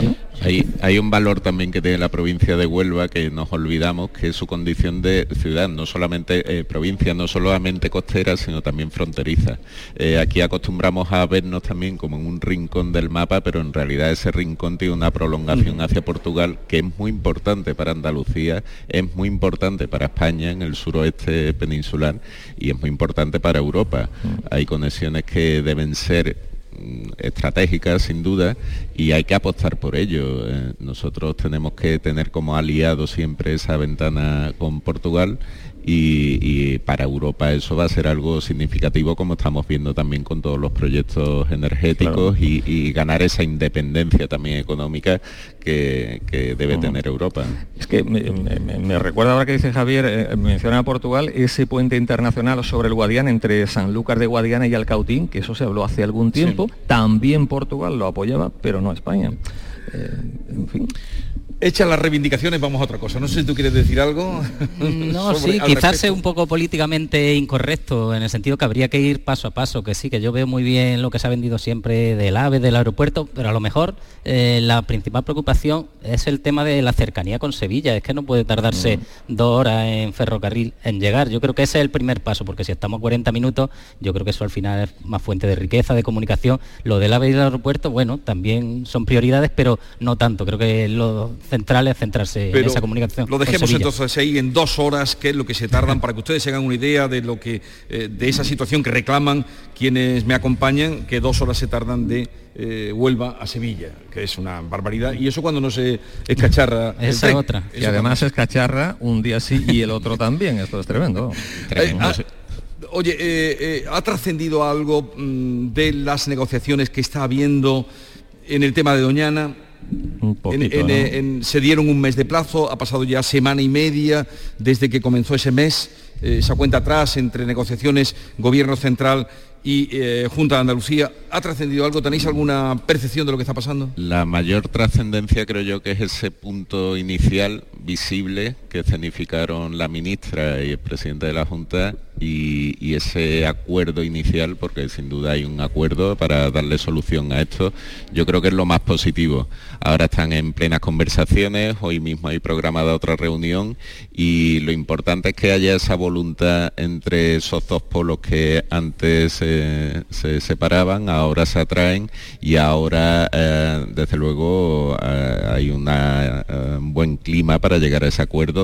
Hay, un valor también que tiene la provincia de Huelva que nos olvidamos, que es su condición de ciudad, no solamente eh, provincia, no solamente costera, sino también fronteriza. Eh, aquí acostumbramos a vernos también como en un rincón del mapa, pero en realidad ese rincón tiene una prolongación hacia Portugal que es muy importante para Andalucía, es muy importante para España en el suroeste peninsular y es muy importante para Europa. Hay conexiones que deben ser Mm, estratégicas sin duda y hay que apostar por ello. Eh, nosotros tenemos que tener como aliado siempre esa ventana con Portugal y, para Europa eso va a ser algo significativo como estamos viendo también con todos los proyectos energéticos y, ganar esa independencia también económica que, debe tener Europa. Es que me, recuerda ahora que dice Javier, eh, menciona a Portugal, ese puente internacional sobre el Guadiana entre Sanlúcar de Guadiana y Alcautín, que eso se habló hace algún tiempo, también Portugal lo apoyaba, pero no España. Eh, en fin. Hechas las reivindicaciones, vamos a otra cosa. No sé si tú quieres decir algo. No, sí, quizás sea un poco políticamente incorrecto, en el sentido que habría que ir paso a paso, que sí, que yo veo muy bien lo que se ha vendido siempre del AVE, del aeropuerto, pero a lo mejor eh, la principal preocupación es el tema de la cercanía con Sevilla. Es que no puede tardarse mm. dos horas en ferrocarril en llegar. Yo creo que ese es el primer paso, porque si estamos 40 minutos, yo creo que eso al final es más fuente de riqueza, de comunicación. Lo del AVE y del aeropuerto, bueno, también son prioridades, pero no tanto. Creo que lo central es centrarse en esa comunicación. Lo dejemos entonces ahí en dos horas, que es lo que se tardan, para que ustedes se hagan una idea de lo que eh, de esa situación que reclaman quienes me acompañan, que dos horas se tardan de eh, Huelva a Sevilla, que es una barbaridad. Y eso cuando no se escacharra. Esa otra. Y además es cacharra un día sí y el otro también. Esto es tremendo. Eh, ah, oye, ¿ha trascendido algo mm, de las negociaciones que está habiendo en el tema de Doñana? Se dieron un mes de plazo, ha pasado ya semana y media desde que comenzó ese mes, eh, esa cuenta atrás entre negociaciones, gobierno central y eh, Junta de Andalucía. ¿Ha trascendido algo? ¿Tenéis alguna percepción de lo que está pasando? La mayor trascendencia creo yo que es ese punto inicial visible que escenificaron la ministra y el presidente de la Junta y, ese acuerdo inicial, porque sin duda hay un acuerdo para darle solución a esto, yo creo que es lo más positivo. Ahora están en plenas conversaciones, hoy mismo hay programada otra reunión y lo importante es que haya esa voluntad entre esos dos polos que antes se separaban, ahora se atraen y ahora eh, desde luego eh, hay un eh, buen clima para llegar a ese acuerdo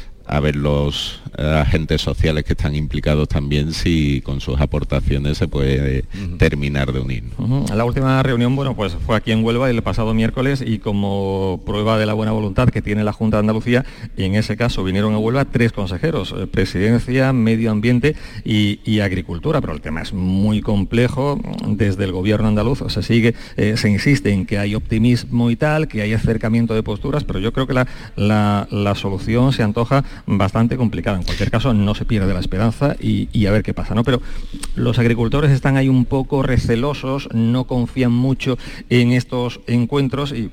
a ver los eh, agentes sociales que están implicados también si con sus aportaciones se puede terminar de unir. La última reunión, bueno, pues fue aquí en Huelva el pasado miércoles y como prueba de la buena voluntad que tiene la Junta de Andalucía, en ese caso vinieron a Huelva tres consejeros, eh, Presidencia, Medio Ambiente y, Agricultura, pero el tema es muy complejo, desde el gobierno andaluz se sigue, eh, se insiste en que hay optimismo y tal, que hay acercamiento de posturas, pero yo creo que la, la solución se antoja bastante complicada. En cualquier caso, no se pierde la esperanza y, a ver qué pasa, ¿no? Pero los agricultores están ahí un poco recelosos, no confían mucho en estos encuentros y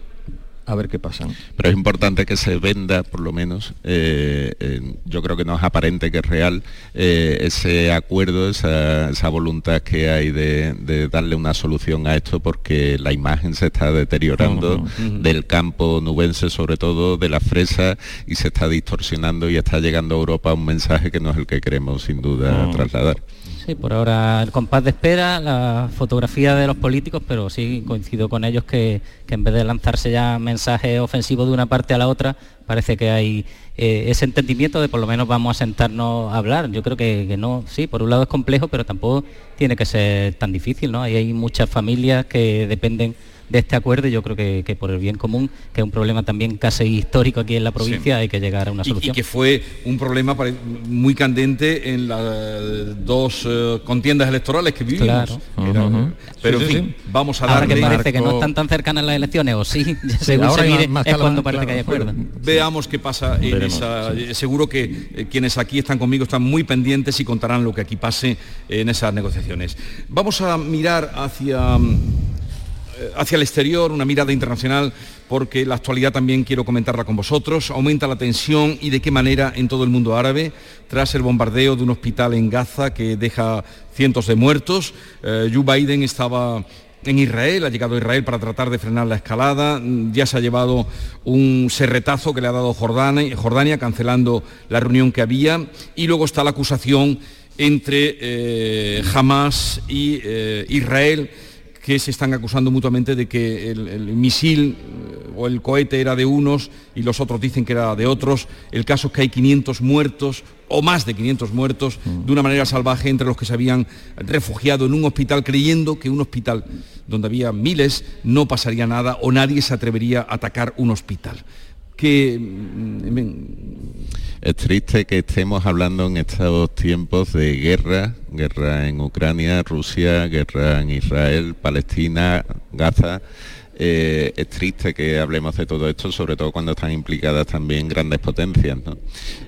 a ver qué pasa. Pero es importante que se venda, por lo menos, eh, eh, yo creo que no es aparente que es real, eh, ese acuerdo, esa, voluntad que hay de, darle una solución a esto, porque la imagen se está deteriorando del campo nubense, sobre todo de la fresa, y se está distorsionando y está llegando a Europa un mensaje que no es el que queremos sin duda trasladar. Sí, por ahora el compás de espera, la fotografía de los políticos, pero sí coincido con ellos que, en vez de lanzarse ya mensajes ofensivos de una parte a la otra, parece que hay eh, ese entendimiento de por lo menos vamos a sentarnos a hablar. Yo creo que, que, no, sí, por un lado es complejo, pero tampoco tiene que ser tan difícil, ¿no? Ahí hay muchas familias que dependen de este acuerdo y yo creo que, por el bien común, que es un problema también casi histórico aquí en la provincia, hay que llegar a una solución. Y, que fue un problema muy candente en las dos eh, contiendas electorales que vivimos. Claro. Pero en fin, vamos a darle... Ahora que parece que no están tan cercanas las elecciones, o sí, según se mire, es cuando parece que hay acuerdo. Veamos qué pasa en esa... Seguro que eh, quienes aquí están conmigo están muy pendientes y contarán lo que aquí pase en esas negociaciones. Vamos a mirar hacia eh, hacia el exterior, una mirada internacional, porque la actualidad también quiero comentarla con vosotros. Aumenta la tensión y de qué manera en todo el mundo árabe, tras el bombardeo de un hospital en Gaza que deja cientos de muertos. Eh, Joe Biden estaba en Israel, ha llegado a Israel para tratar de frenar la escalada, ya se ha llevado un serretazo que le ha dado Jordania, Jordania cancelando la reunión que había, y luego está la acusación entre eh, Hamas y Israel que se están acusando mutuamente de que el, misil eh, o el cohete era de unos y los otros dicen que era de otros. El caso es que hay 500 muertos o más de 500 muertos mm. de una manera salvaje entre los que se habían refugiado en un hospital creyendo que un hospital donde había miles no pasaría nada o nadie se atrevería a atacar un hospital. Que mm, es triste que estemos hablando en estos tiempos de guerra, guerra en Ucrania, Rusia, guerra en Israel, Palestina, Gaza eh, es triste que hablemos de todo esto, sobre todo cuando están implicadas también grandes potencias.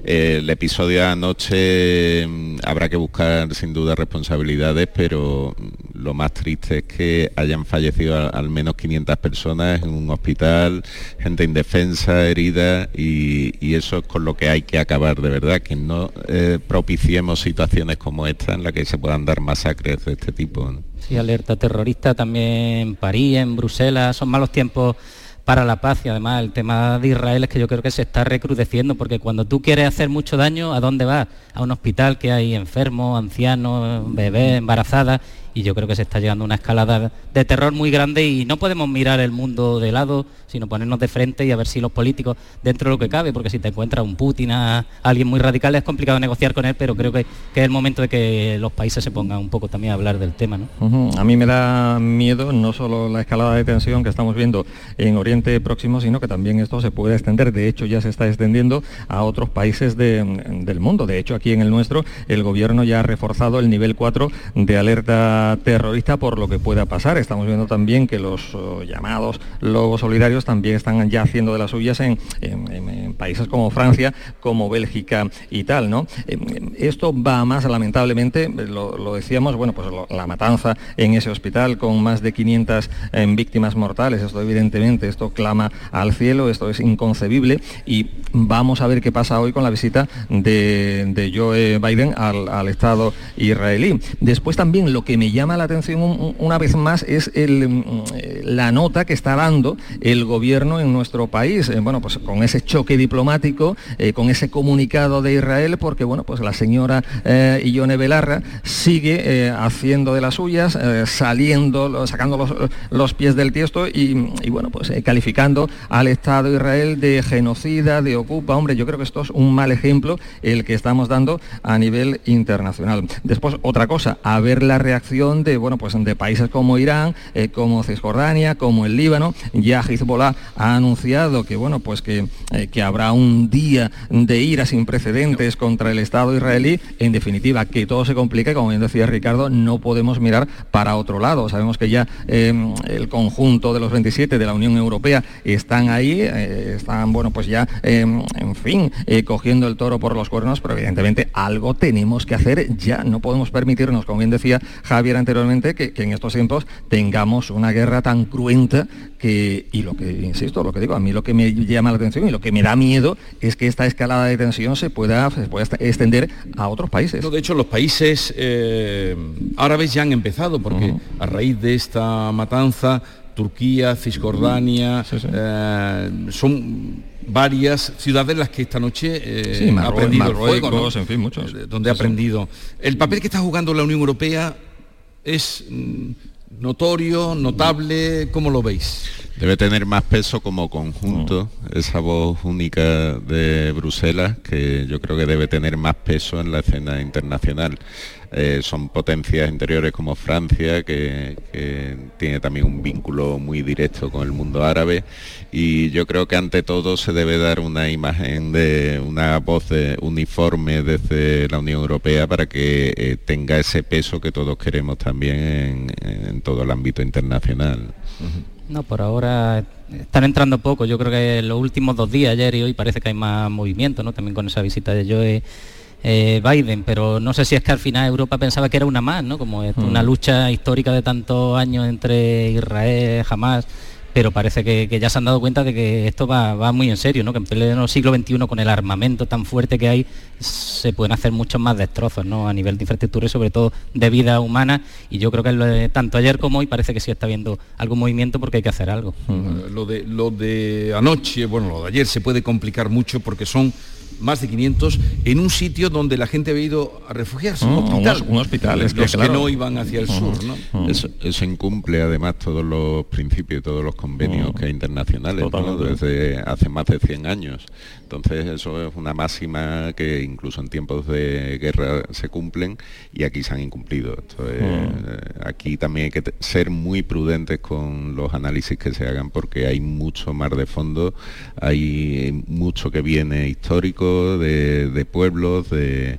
el episodio anoche mm, habrá que buscar sin duda responsabilidades, pero lo más triste es que hayan fallecido al menos 500 personas en un hospital, gente indefensa, herida, y, eso es con lo que hay que acabar de verdad, que no eh, propiciemos situaciones como esta en las que se puedan dar masacres de este tipo. Sí, alerta terrorista también en París, en Bruselas, son malos tiempos para la paz y además el tema de Israel es que yo creo que se está recrudeciendo porque cuando tú quieres hacer mucho daño, ¿a dónde vas? A un hospital que hay enfermos, ancianos, bebés, embarazadas y yo creo que se está llegando a una escalada de terror muy grande y no podemos mirar el mundo de lado, sino ponernos de frente y a ver si los políticos, dentro de lo que cabe, porque si te encuentras un Putin, a alguien muy radical, es complicado negociar con él, pero creo que, es el momento de que los países se pongan un poco también a hablar del tema. ¿no? A mí me da miedo no solo la escalada de tensión que estamos viendo en Oriente Próximo, sino que también esto se puede extender, de hecho ya se está extendiendo a otros países del mundo. De hecho, aquí en el nuestro, el gobierno ya ha reforzado el nivel 4 de alerta terrorista por lo que pueda pasar. Estamos viendo también que los oh, llamados lobos solidarios también están ya haciendo de las suyas en, países como Francia, como Bélgica y tal, ¿no? Em, em, esto va más, lamentablemente, lo, decíamos, bueno, pues la matanza en ese hospital con más de 500 em, víctimas mortales, esto evidentemente, esto clama al cielo, esto es inconcebible y vamos a ver qué pasa hoy con la visita de, Joe Biden al, al Estado israelí. Después también lo que me llama la atención una vez más es mm, la nota que está dando el gobierno en nuestro país, eh, bueno, pues con ese choque diplomático, eh, con ese comunicado de Israel, porque bueno, pues la señora eh, Ione Belarra sigue haciendo de las suyas, saliendo, sacando los, pies del tiesto y, bueno, pues calificando al Estado de Israel de genocida, de ocupa. Hombre, yo creo que esto es un mal ejemplo el que estamos dando a nivel internacional. Después, otra cosa, a ver la reacción de, bueno, pues de países como Irán, eh, como Cisjordania, como el Líbano. Ya Hezbollah ha anunciado que, bueno, pues que, eh, que habrá un día de ira sin precedentes contra el Estado israelí. En definitiva, que todo se complica, como bien decía Ricardo, no podemos mirar para otro lado. Sabemos que ya em, el conjunto de los 27 de la Unión Europea están ahí, eh, están, bueno, pues ya, em, en fin, cogiendo el toro por los cuernos, pero evidentemente algo tenemos que hacer ya. No podemos permitirnos, como bien decía Javier, Anteriormente, que, en estos tiempos tengamos una guerra tan cruenta que, y lo que, insisto, lo que digo, a mí lo que me llama la atención y lo que me da miedo es que esta escalada de tensión se pueda, se pueda extender a otros países. de hecho, los países eh, árabes ya han empezado, porque a raíz de esta matanza, Turquía, Cisjordania, eh, son varias ciudades las que esta noche eh, ha aprendido el fuego, en fin, muchos. donde ha aprendido. El papel que está jugando la Unión Europea es mm, notorio, notable, ¿cómo lo veis? Debe tener más peso como conjunto, esa voz única de Bruselas, que yo creo que debe tener más peso en la escena internacional. Eh, son potencias interiores como Francia, que, tiene también un vínculo muy directo con el mundo árabe, y yo creo que ante todo se debe dar una imagen de una voz uniforme desde la Unión Europea para que eh, tenga ese peso que todos queremos también en, todo el ámbito internacional. No, por ahora están entrando poco. Yo creo que los últimos dos días, ayer y hoy, parece que hay más movimiento, ¿no? También con esa visita de Joe eh, Biden, pero no sé si es que al final Europa pensaba que era una más, ¿no? Como es una mm. lucha histórica de tantos años entre Israel, Hamas, pero parece que, ya se han dado cuenta de que esto va, muy en serio, ¿no? Que en pleno siglo XXI, con el armamento tan fuerte que hay, se pueden hacer muchos más destrozos, ¿no? A nivel de infraestructura y sobre todo de vida humana. Y yo creo que tanto ayer como hoy parece que sí está viendo algún movimiento porque hay que hacer algo. Lo de, lo de anoche, bueno, lo de ayer se puede complicar mucho porque son más de 500, en un sitio donde la gente había ido a refugiarse, un mm, hospital. Un, hospital, es los que, no iban hacia el sur, ¿no? Eso, incumple además todos los principios, todos los convenios que hay internacionales, desde hace más de 100 años. Entonces eso es una máxima que incluso en tiempos de guerra se cumplen y aquí se han incumplido. Eh, aquí también hay que ser muy prudentes con los análisis que se hagan porque hay mucho mar de fondo, hay mucho que viene histórico de, pueblos, de,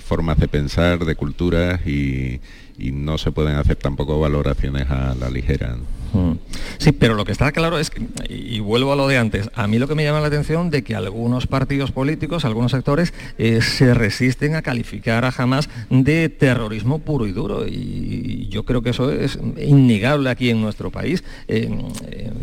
formas de pensar, de culturas y, no se pueden hacer tampoco valoraciones a la ligera. Mm. Sí, pero lo que está claro es que, y vuelvo a lo de antes, a mí lo que me llama la atención de que algunos partidos políticos, algunos sectores, eh, se resisten a calificar a Hamas de terrorismo puro y duro. Y yo creo que eso es innegable aquí en nuestro país. en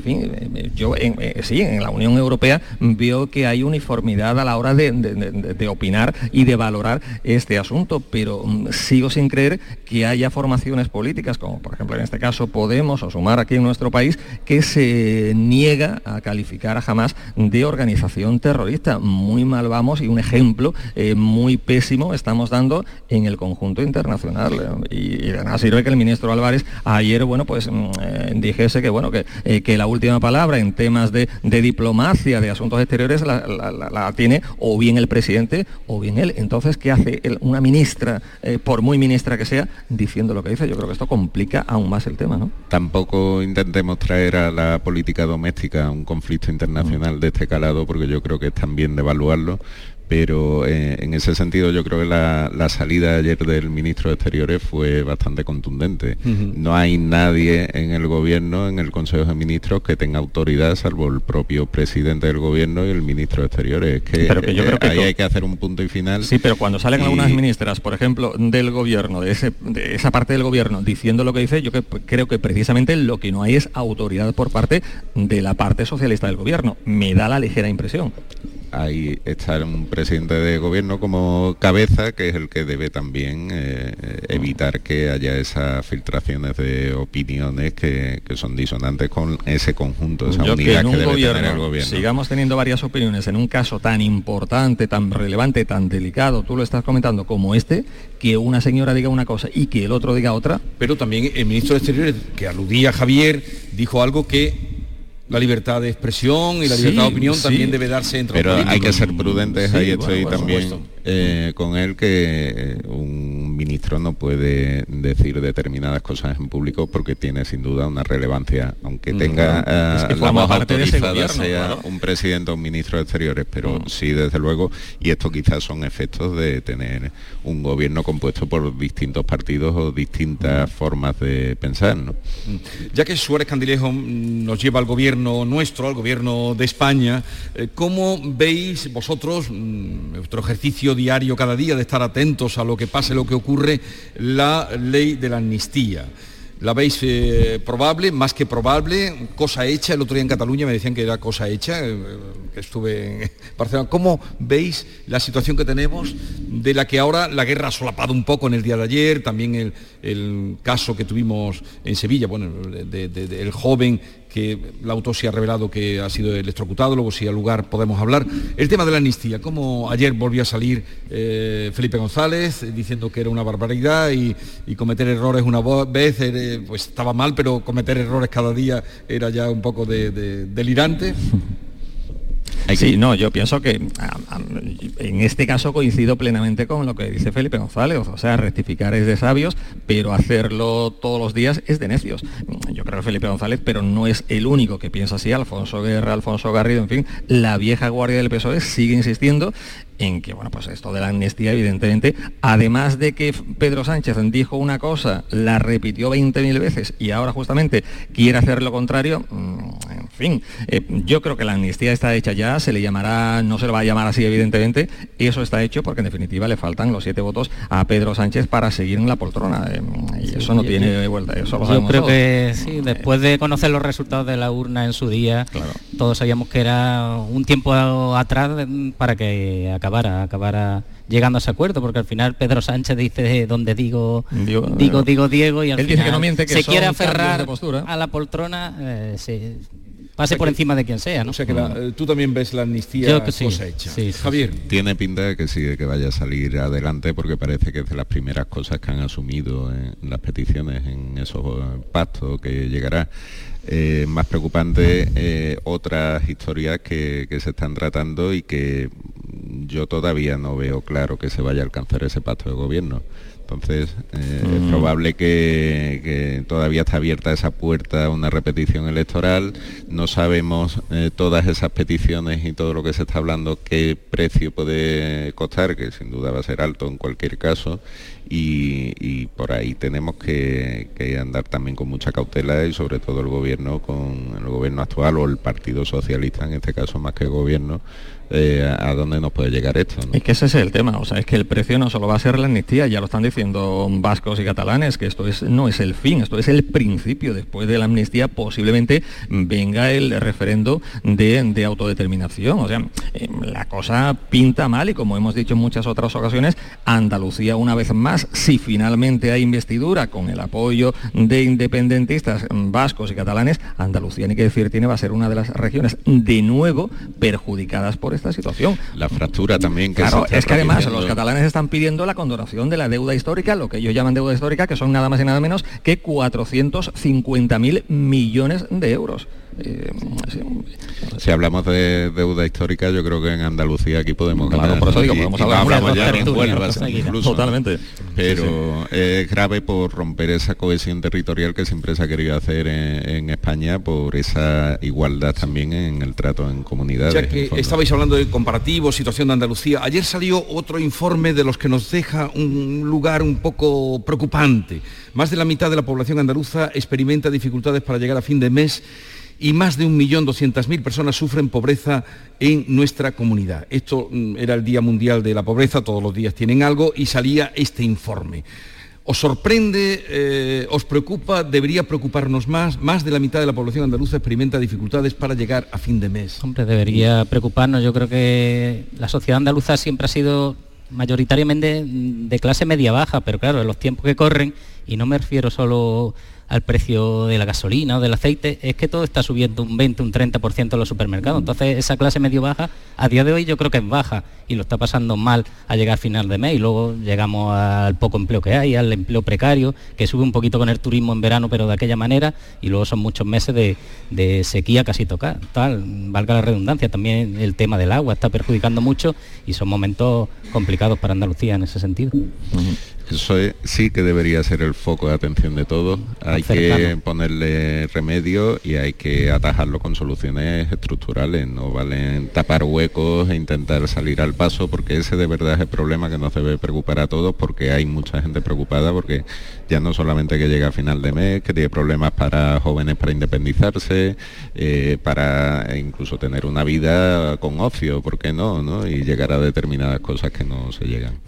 fin, yo eh, sí, en la Unión Europea veo que hay uniformidad a la hora de, opinar y de valorar este asunto, pero mm, sigo sin creer que haya formaciones políticas, como por ejemplo en este caso Podemos o Sumar aquí en nuestro país que se niega a calificar a Hamas de organización terrorista. Muy mal vamos y un ejemplo eh, muy pésimo estamos dando en el conjunto internacional. Y, de nada sirve que el ministro Álvarez ayer, bueno, pues mm, eh, dijese que, bueno, que, eh, que, la última palabra en temas de, diplomacia, de asuntos exteriores, la, tiene o bien el presidente o bien él. Entonces, ¿qué hace una ministra, por muy ministra que sea, diciendo lo que dice? Yo creo que esto complica aún más el tema, ¿no? Tampoco intentemos traer a la política doméstica un conflicto internacional de este calado, porque yo creo que es también de evaluarlo, pero eh, en ese sentido yo creo que la, salida ayer del ministro de Exteriores fue bastante contundente. No hay nadie en el gobierno, en el Consejo de Ministros, que tenga autoridad, salvo el propio presidente del gobierno y el ministro de Exteriores. que, yo creo que ahí hay que hacer un punto y final. Sí, pero cuando salen algunas ministras, por ejemplo, del gobierno, de, esa parte del gobierno, diciendo lo que dice, yo creo que precisamente lo que no hay es autoridad por parte de la parte socialista del gobierno. Me da la ligera impresión ahí está un presidente de gobierno como cabeza, que es el que debe también eh, evitar que haya esas filtraciones de opiniones que, son disonantes con ese conjunto, esa unidad que, debe tener el gobierno. Sigamos teniendo varias opiniones en un caso tan importante, tan relevante, tan delicado, tú lo estás comentando como este, que una señora diga una cosa y que el otro diga otra. Pero también el ministro de Exteriores, que aludía a Javier, dijo algo que la libertad de expresión y la libertad de opinión también debe darse entre Pero hay que ser prudentes, ahí estoy también eh, con él que eh, un ministro no puede decir determinadas cosas en público porque tiene sin duda una relevancia, aunque tenga eh, la más autorizada sea un presidente o un ministro de Exteriores, pero mm. sí desde luego, y esto quizás son efectos de tener un gobierno compuesto por distintos partidos o distintas mm. formas de pensar. ¿no? Mm. Ya que Suárez Candilejo nos lleva al gobierno nuestro, al gobierno de España, ¿cómo veis vosotros vuestro ejercicio diario cada día de estar atentos a lo que pase, lo que ocurre la ley de la amnistía. ¿La veis eh, probable, más que probable, cosa hecha? El otro día en Cataluña me decían que era cosa hecha, eh, estuve en Barcelona. ¿Cómo veis la situación que tenemos de la que ahora la guerra ha solapado un poco en el día de ayer? También el, caso que tuvimos en Sevilla, bueno, de- de- de- el joven que la autopsia ha revelado que ha sido electrocutado, luego si al lugar podemos hablar. El tema de la amnistía, como ayer volvió a salir eh, Felipe González eh, diciendo que era una barbaridad y, cometer errores una vez eh, pues estaba mal, pero cometer errores cada día era ya un poco de- de- delirante. Sí, no, yo pienso que a- a- en este caso coincido plenamente con lo que dice Felipe González, o sea, rectificar es de sabios, pero hacerlo todos los días es de necios. Yo creo que Felipe González, pero no es el único que piensa así, Alfonso Guerra, Alfonso Garrido, en fin, la vieja guardia del PSOE sigue insistiendo en que, bueno, pues esto de la amnistía, evidentemente, además de que Pedro Sánchez dijo una cosa, la repitió 20.000 veces y ahora justamente quiere hacer lo contrario, mm, en fin, eh, yo creo que la amnistía está hecha ya, se le llamará, no se le va a llamar así evidentemente, eso está hecho porque en definitiva le faltan los siete votos a Pedro Sánchez para seguir en la poltrona eh, y eso no yo- tiene vuelta, eso lo Yo sabemos creo todos. que sí, después de conocer los resultados de la urna en su día, todos sabíamos que era un tiempo atrás para que acabara, acabara llegando a ese acuerdo, porque al final Pedro Sánchez dice donde digo, Digo, digo, eh, digo Diego y al él dice final que no miente, que se quiere aferrar postura. a la poltrona, eh, se- pase sea por que- encima de quien sea, ¿no? O sea que la- eh, tú también ves la amnistía Yo que sí, cosa hecha. sí, sí, Javier. Tiene pinta de que sí, de que vaya a salir adelante porque parece que es de las primeras cosas que han asumido en las peticiones, en esos eh, pactos que llegará. Eh, más preocupante eh, otras historias que, que se están tratando y que yo todavía no veo claro que se vaya a alcanzar ese pacto de gobierno. Entonces, eh, es Mm. probable que, que todavía está abierta esa puerta a una repetición electoral. No sabemos eh, todas esas peticiones y todo lo que se está hablando qué precio puede costar, que sin duda va a ser alto en cualquier caso. Y, y por ahí tenemos que, que andar también con mucha cautela y sobre todo el gobierno con el gobierno actual o el Partido Socialista en este caso más que el gobierno eh, a dónde nos puede llegar esto. ¿no? Es que ese es el tema, o sea, es que el precio no solo va a ser la amnistía, ya lo están diciendo vascos y catalanes, que esto es, no es el fin, esto es el principio. Después de la amnistía posiblemente venga el referendo de, de autodeterminación. O sea, eh, la cosa pinta mal y como hemos dicho en muchas otras ocasiones, Andalucía una vez más, si finalmente hay investidura con el apoyo de independentistas vascos y catalanes, Andalucía, ni que decir tiene, va a ser una de las regiones de nuevo perjudicadas por esta situación. La fractura también que Claro, se está es que además los catalanes están pidiendo la condonación de la deuda histórica, lo que ellos llaman deuda histórica, que son nada más y nada menos que 450.000 millones de euros. Eh, Si hablamos de deuda histórica, yo creo que en Andalucía aquí podemos Claro, ganar. por eso digo, podemos y hablar ya en Huelva, incluso. Totalmente. Pero es grave por romper esa cohesión territorial que siempre se ha querido hacer en, en España por esa igualdad también en el trato en comunidades. Ya que estabais hablando de comparativo, situación de Andalucía, ayer salió otro informe de los que nos deja un lugar un poco preocupante. Más de la mitad de la población andaluza experimenta dificultades para llegar a fin de mes y más de 1.200.000 personas sufren pobreza en nuestra comunidad. Esto mm, era el Día Mundial de la Pobreza, todos los días tienen algo y salía este informe. ¿Os sorprende, eh, os preocupa, debería preocuparnos más? Más de la mitad de la población andaluza experimenta dificultades para llegar a fin de mes. Hombre, debería preocuparnos. Yo creo que la sociedad andaluza siempre ha sido mayoritariamente de clase media-baja, pero claro, en los tiempos que corren, y no me refiero solo al precio de la gasolina o del aceite, es que todo está subiendo un 20, un 30% en los supermercados. Entonces, esa clase medio-baja, a día de hoy yo creo que es baja y lo está pasando mal a llegar a final de mes y luego llegamos al poco empleo que hay, al empleo precario, que sube un poquito con el turismo en verano, pero de aquella manera, y luego son muchos meses de, de sequía casi tocar, tal, valga la redundancia, también el tema del agua está perjudicando mucho y son momentos complicados para Andalucía en ese sentido. Eso es- sí que debería ser el foco de atención de todos. Hay hay que ponerle remedio y hay que atajarlo con soluciones estructurales. No valen tapar huecos e intentar salir al paso porque ese de verdad es el problema que nos debe preocupar a todos porque hay mucha gente preocupada porque ya no solamente que llega a final de mes, que tiene problemas para jóvenes para independizarse, eh, para incluso tener una vida con ocio, ¿por qué no? no? Y llegar a determinadas cosas que no se llegan.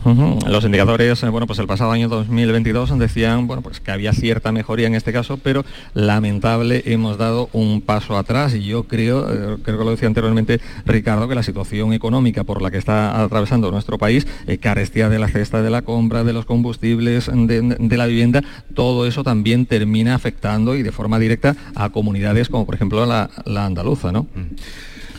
Los indicadores, eh, bueno, pues el pasado año 2022 decían, bueno, pues que había cierta mejoría en este caso, pero lamentable hemos dado un paso atrás y yo creo, eh, creo que lo decía anteriormente Ricardo, que la situación económica por la que está atravesando nuestro país, carestía de la cesta de la compra, de los combustibles, de, la vivienda, todo eso también termina afectando y de forma directa a comunidades como por ejemplo la, andaluza, ¿no? Mm.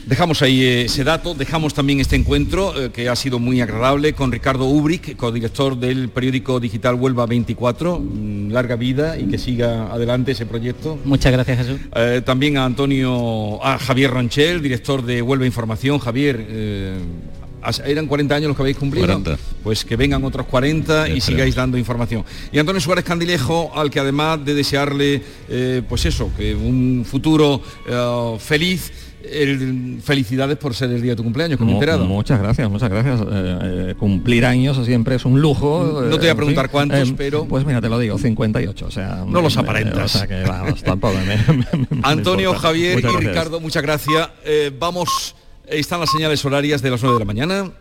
Dejamos ahí ese dato, dejamos también este encuentro eh, que ha sido muy agradable con Ricardo Ubric, codirector del periódico digital Huelva 24. Mm, larga vida y que siga adelante ese proyecto. Muchas gracias Jesús. Eh, también a Antonio, a Javier Ronchel, director de Huelva Información. Javier, eh, eran 40 años los que habéis cumplido. Pues que vengan otros 40 y sigáis dando información. Y Antonio Suárez Candilejo, al que además de desearle, pues eso, que un futuro feliz, felicidades por ser el día de tu cumpleaños, como enterado. Muchas gracias, muchas gracias. Eh, eh, cumplir años siempre es un lujo. No te voy a preguntar cuántos, pero... Pues mira, te lo digo, 58, o sea... No los aparentas. Antonio, Javier y Ricardo, muchas gracias. Eh, vamos, están las señales horarias de las 9 de la mañana.